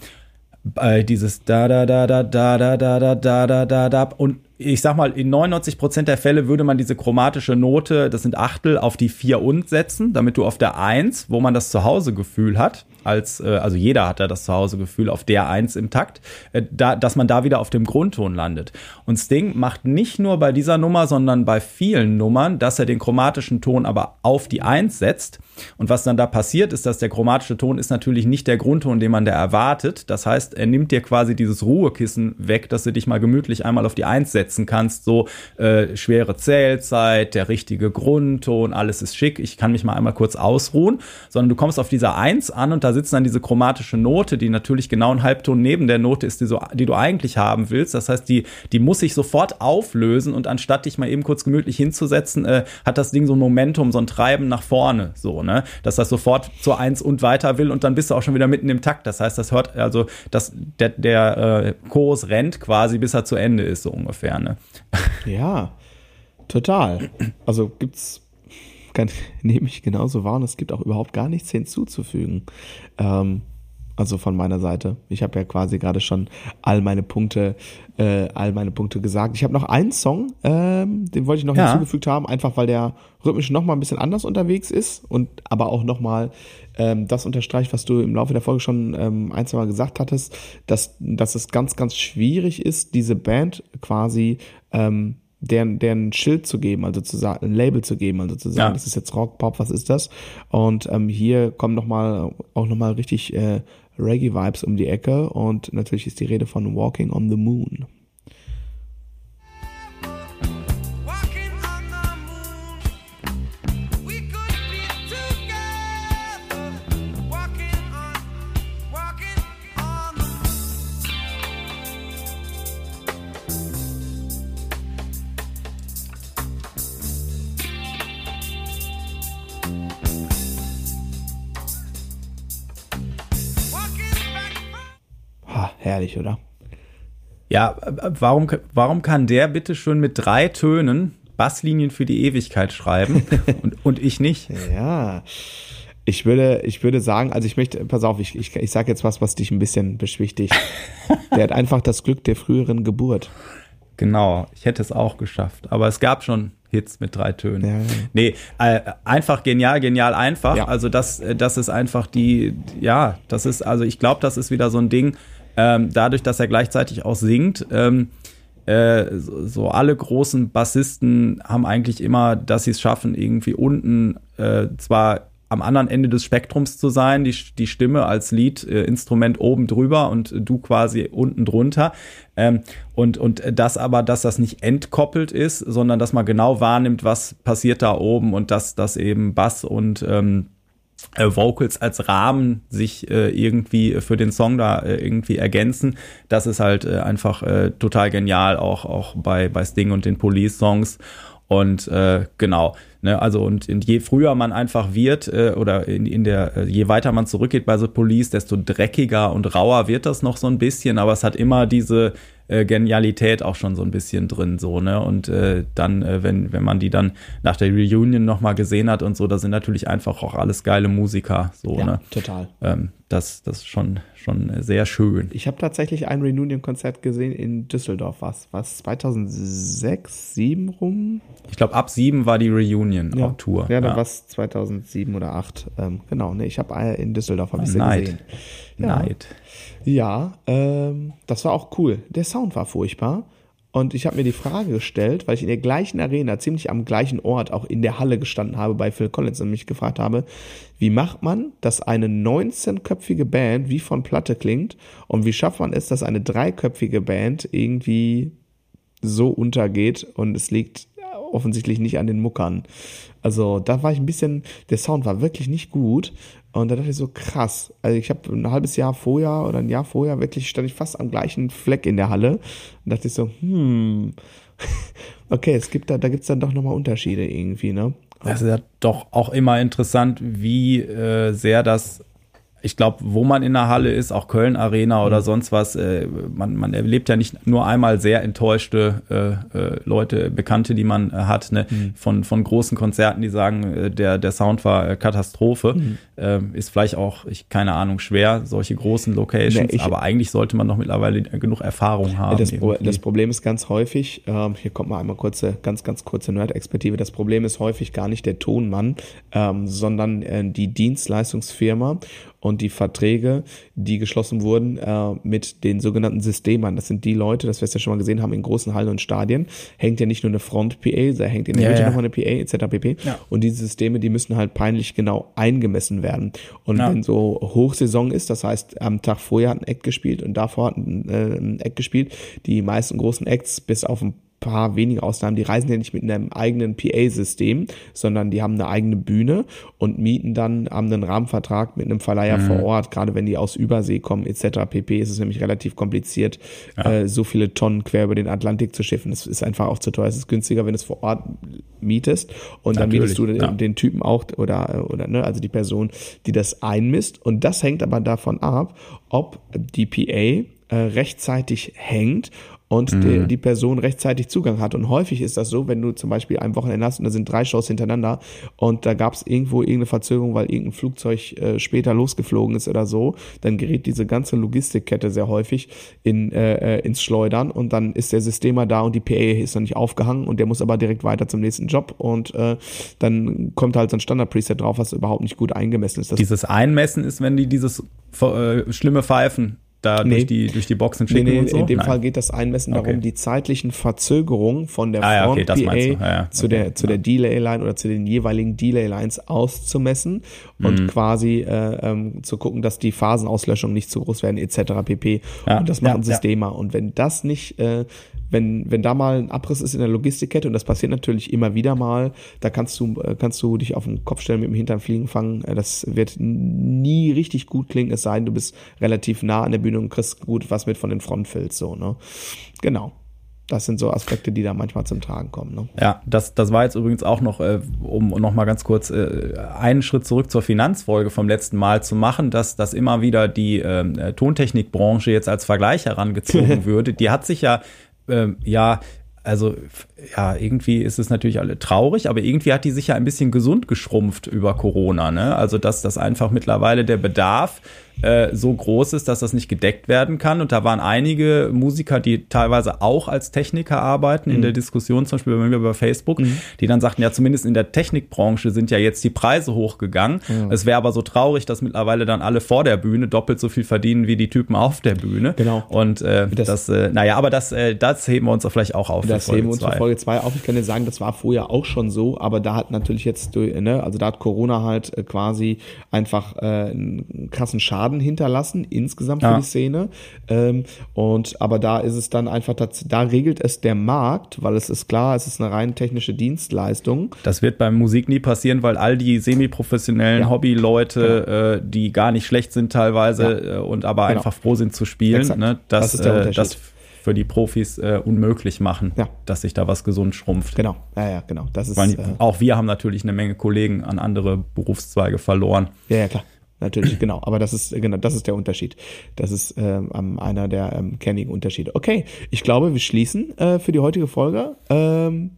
äh, dieses da da da da da da da da da da da da und ich sag mal, in 99 Prozent der Fälle würde man diese chromatische Note, das sind Achtel, auf die 4 und setzen, damit du auf der 1, wo man das Zuhause-Gefühl hat, als, äh, also jeder hat da das Zuhause-Gefühl auf der 1 im Takt, äh, da, dass man da wieder auf dem Grundton landet. Und Sting macht nicht nur bei dieser Nummer, sondern bei vielen Nummern, dass er den chromatischen Ton aber auf die 1 setzt. Und was dann da passiert, ist, dass der chromatische Ton ist natürlich nicht der Grundton, den man da erwartet. Das heißt, er nimmt dir quasi dieses Ruhekissen weg, dass du dich mal gemütlich einmal auf die 1 setzen kannst. So äh, schwere Zählzeit, der richtige Grundton, alles ist schick. Ich kann mich mal einmal kurz ausruhen. Sondern du kommst auf dieser 1 an und da sitzt dann diese chromatische Note, die natürlich genau ein Halbton neben der Note ist, die, so, die du eigentlich haben willst. Das heißt, die, die muss sich sofort auflösen und anstatt dich mal eben kurz gemütlich hinzusetzen, äh, hat das Ding so ein Momentum, so ein Treiben nach vorne, so, ne? Dass das sofort zur Eins und weiter will und dann bist du auch schon wieder mitten im Takt. Das heißt, das hört, also, dass der, der äh, Chorus rennt quasi, bis er zu Ende ist, so ungefähr, ne? Ja, total. Also gibt's kann, nehme ich genauso wahr und es gibt auch überhaupt gar nichts hinzuzufügen. Ähm, also von meiner Seite. Ich habe ja quasi gerade schon all meine Punkte, äh, all meine Punkte gesagt. Ich habe noch einen Song, ähm, den wollte ich noch ja. hinzugefügt haben, einfach weil der rhythmisch noch mal ein bisschen anders unterwegs ist und aber auch noch mal ähm, das unterstreicht, was du im Laufe der Folge schon ähm, ein, zwei Mal gesagt hattest, dass, dass es ganz, ganz schwierig ist, diese Band quasi ähm, deren, deren Schild zu geben, also zu sagen, ein Label zu geben, also zu sagen, ja. das ist jetzt Rock, Pop, was ist das? Und ähm, hier kommen noch mal, auch nochmal richtig äh, Reggae-Vibes um die Ecke und natürlich ist die Rede von Walking on the Moon. Herrlich, oder? Ja, warum, warum kann der bitte schon mit drei Tönen Basslinien für die Ewigkeit schreiben und, und ich nicht? Ja. Ich würde, ich würde sagen, also ich möchte, pass auf, ich, ich, ich sage jetzt was, was dich ein bisschen beschwichtigt. Der hat einfach das Glück der früheren Geburt. Genau, ich hätte es auch geschafft. Aber es gab schon Hits mit drei Tönen. Ja, ja. Nee, äh, einfach genial, genial einfach. Ja. Also das, das ist einfach die, ja, das ist, also ich glaube, das ist wieder so ein Ding, ähm, dadurch, dass er gleichzeitig auch singt, ähm, äh, so, so, alle großen Bassisten haben eigentlich immer, dass sie es schaffen, irgendwie unten äh, zwar am anderen Ende des Spektrums zu sein, die, die Stimme als Lead-Instrument äh, oben drüber und du quasi unten drunter. Ähm, und, und das aber, dass das nicht entkoppelt ist, sondern dass man genau wahrnimmt, was passiert da oben und dass das eben Bass und ähm, äh, Vocals als Rahmen sich äh, irgendwie für den Song da äh, irgendwie ergänzen. Das ist halt äh, einfach äh, total genial, auch, auch bei, bei Sting und den Police-Songs. Und äh, genau, ne, also und, und je früher man einfach wird, äh, oder in, in der, äh, je weiter man zurückgeht bei The Police, desto dreckiger und rauer wird das noch so ein bisschen, aber es hat immer diese, äh, Genialität auch schon so ein bisschen drin, so, ne? Und äh, dann, äh, wenn, wenn man die dann nach der Reunion nochmal gesehen hat und so, da sind natürlich einfach auch alles geile Musiker, so, ja, ne? Total. Ähm, das, das ist schon, schon sehr schön. Ich habe tatsächlich ein Reunion-Konzert gesehen in Düsseldorf, was, was 2006, 7 rum? Ich glaube, ab 7 war die Reunion-Tour. Ja, ja, dann ja. war 2007 oder 8. Ähm, genau, ne, ich habe in Düsseldorf hab ich sie gesehen. Ja. Neid. Ja, ähm, das war auch cool. Der Sound war furchtbar. Und ich habe mir die Frage gestellt, weil ich in der gleichen Arena, ziemlich am gleichen Ort, auch in der Halle gestanden habe bei Phil Collins und mich gefragt habe, wie macht man, dass eine 19-köpfige Band wie von Platte klingt und wie schafft man es, dass eine dreiköpfige Band irgendwie so untergeht und es liegt offensichtlich nicht an den Muckern. Also da war ich ein bisschen, der Sound war wirklich nicht gut und da dachte ich so krass. Also ich habe ein halbes Jahr vorher oder ein Jahr vorher wirklich stand ich fast am gleichen Fleck in der Halle und dachte ich so, hm, okay, es gibt da, da gibt's dann doch nochmal Unterschiede irgendwie, ne? Das ist ja doch auch immer interessant, wie äh, sehr das ich glaube, wo man in der Halle ist, auch Köln Arena oder mhm. sonst was, äh, man, man erlebt ja nicht nur einmal sehr enttäuschte äh, äh, Leute, Bekannte, die man äh, hat, ne, mhm. von, von großen Konzerten, die sagen, äh, der, der Sound war äh, Katastrophe. Mhm. Äh, ist vielleicht auch, ich keine Ahnung, schwer, solche großen Locations, ja, ich, aber eigentlich sollte man doch mittlerweile genug Erfahrung haben. Das, das Problem ist ganz häufig, ähm, hier kommt mal einmal kurze, ganz, ganz kurze Nerd-Expertive, das Problem ist häufig gar nicht der Tonmann, ähm, sondern die Dienstleistungsfirma und die Verträge, die geschlossen wurden äh, mit den sogenannten Systemern. Das sind die Leute, das wir es ja schon mal gesehen haben, in großen Hallen und Stadien, hängt ja nicht nur eine Front-PA, da hängt in der ja, Mitte ja. nochmal eine PA etc. pp. Ja. Und diese Systeme, die müssen halt peinlich genau eingemessen werden. Und ja. wenn so Hochsaison ist, das heißt, am Tag vorher hat ein Act gespielt und davor hat ein, äh, ein Act gespielt, die meisten großen Acts bis auf ein paar wenige Ausnahmen, die reisen ja nicht mit einem eigenen PA-System, sondern die haben eine eigene Bühne und mieten dann, haben einen Rahmenvertrag mit einem Verleiher mhm. vor Ort, gerade wenn die aus Übersee kommen etc. pp. ist es nämlich relativ kompliziert, ja. äh, so viele Tonnen quer über den Atlantik zu schiffen. Das ist einfach auch zu teuer. Es ist günstiger, wenn du es vor Ort mietest und dann Natürlich, mietest du ja. den, Typen auch oder, oder ne, also die Person, die das einmisst. Und das hängt aber davon ab, ob die PA äh, rechtzeitig hängt und mhm. die, die, Person rechtzeitig Zugang hat. Und häufig ist das so, wenn du zum Beispiel ein Wochenende hast und da sind drei Shows hintereinander und da gab es irgendwo irgendeine Verzögerung, weil irgendein Flugzeug äh, später losgeflogen ist oder so, dann gerät diese ganze Logistikkette sehr häufig in, äh, äh ins Schleudern und dann ist der Systemer da und die PA ist noch nicht aufgehangen und der muss aber direkt weiter zum nächsten Job und äh, dann kommt halt so ein Standard-Preset drauf, was überhaupt nicht gut eingemessen ist. Das dieses Einmessen ist, wenn die dieses äh, schlimme Pfeifen da nee. durch, die, durch die Boxen schicken nee, nee, und so? In dem Nein. Fall geht das Einmessen okay. darum, die zeitlichen Verzögerungen von der ah, Front ja, okay, PA ja, zu der, zu der Delay-Line oder zu den jeweiligen Delay-Lines auszumessen und mhm. quasi äh, ähm, zu gucken, dass die Phasenauslöschungen nicht zu groß werden etc. pp. und das machen Systemer. Und wenn das nicht äh, wenn, wenn da mal ein Abriss ist in der Logistikkette, und das passiert natürlich immer wieder mal, da kannst du, äh, kannst du dich auf den Kopf stellen mit dem Hintern fliegen fangen. Äh, das wird nie richtig gut klingen, es sei denn, du bist relativ nah an der Bühne und kriegst gut was mit von den Frontfilz, so, ne? Genau. Das sind so Aspekte, die da manchmal zum Tragen kommen. Ne? Ja, das, das war jetzt übrigens auch noch, äh, um noch mal ganz kurz äh, einen Schritt zurück zur Finanzfolge vom letzten Mal zu machen, dass, dass immer wieder die ähm, äh, Tontechnikbranche jetzt als Vergleich herangezogen würde. Die hat sich ja ähm, ja, also ja, irgendwie ist es natürlich alle traurig, aber irgendwie hat die sich ja ein bisschen gesund geschrumpft über Corona. Ne? Also dass das einfach mittlerweile der Bedarf äh, so groß ist, dass das nicht gedeckt werden kann. Und da waren einige Musiker, die teilweise auch als Techniker arbeiten, mhm. in der Diskussion zum Beispiel bei mir über Facebook, mhm. die dann sagten, ja, zumindest in der Technikbranche sind ja jetzt die Preise hochgegangen. Mhm. Es wäre aber so traurig, dass mittlerweile dann alle vor der Bühne doppelt so viel verdienen wie die Typen auf der Bühne. Genau. Und äh, das, das äh, naja, aber das, äh, das heben wir uns vielleicht auch auf. Das heben wir uns für Folge 2 auf. Ich kann dir sagen, das war vorher auch schon so, aber da hat natürlich jetzt, ne, also da hat Corona halt äh, quasi einfach äh, einen krassen Schaden hinterlassen, insgesamt ja. für die Szene. Ähm, und aber da ist es dann einfach, da regelt es der Markt, weil es ist klar, es ist eine rein technische Dienstleistung. Das wird beim Musik nie passieren, weil all die semi-professionellen ja. Hobbyleute, genau. äh, die gar nicht schlecht sind teilweise ja. äh, und aber genau. einfach froh sind zu spielen, ne, das, das ist der äh, das für die Profis äh, unmöglich machen, ja. dass sich da was gesund schrumpft. Genau, ja, ja, genau. Das ist, Weil, äh, auch wir haben natürlich eine Menge Kollegen an andere Berufszweige verloren. Ja, ja, klar natürlich, genau. Aber das ist, genau, das ist der Unterschied. Das ist ähm, einer der ähm, kennigen Unterschiede. Okay, ich glaube, wir schließen äh, für die heutige Folge. Ähm,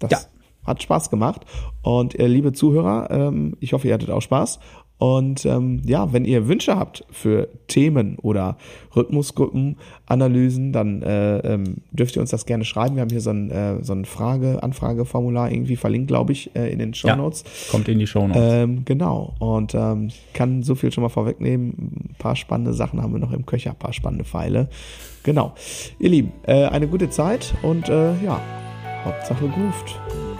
das ja. hat Spaß gemacht. Und äh, liebe Zuhörer, ähm, ich hoffe, ihr hattet auch Spaß. Und ähm, ja, wenn ihr Wünsche habt für Themen oder Rhythmusgruppenanalysen, dann äh, ähm, dürft ihr uns das gerne schreiben. Wir haben hier so ein, äh, so ein Frage-Anfrageformular irgendwie verlinkt, glaube ich, äh, in den Show Notes. Ja, kommt in die Show Notes. Ähm, genau. Und ähm, kann so viel schon mal vorwegnehmen. Ein paar spannende Sachen haben wir noch im Köcher, ein paar spannende Pfeile. Genau. Ihr Lieben, äh, eine gute Zeit und äh, ja, Hauptsache grooved.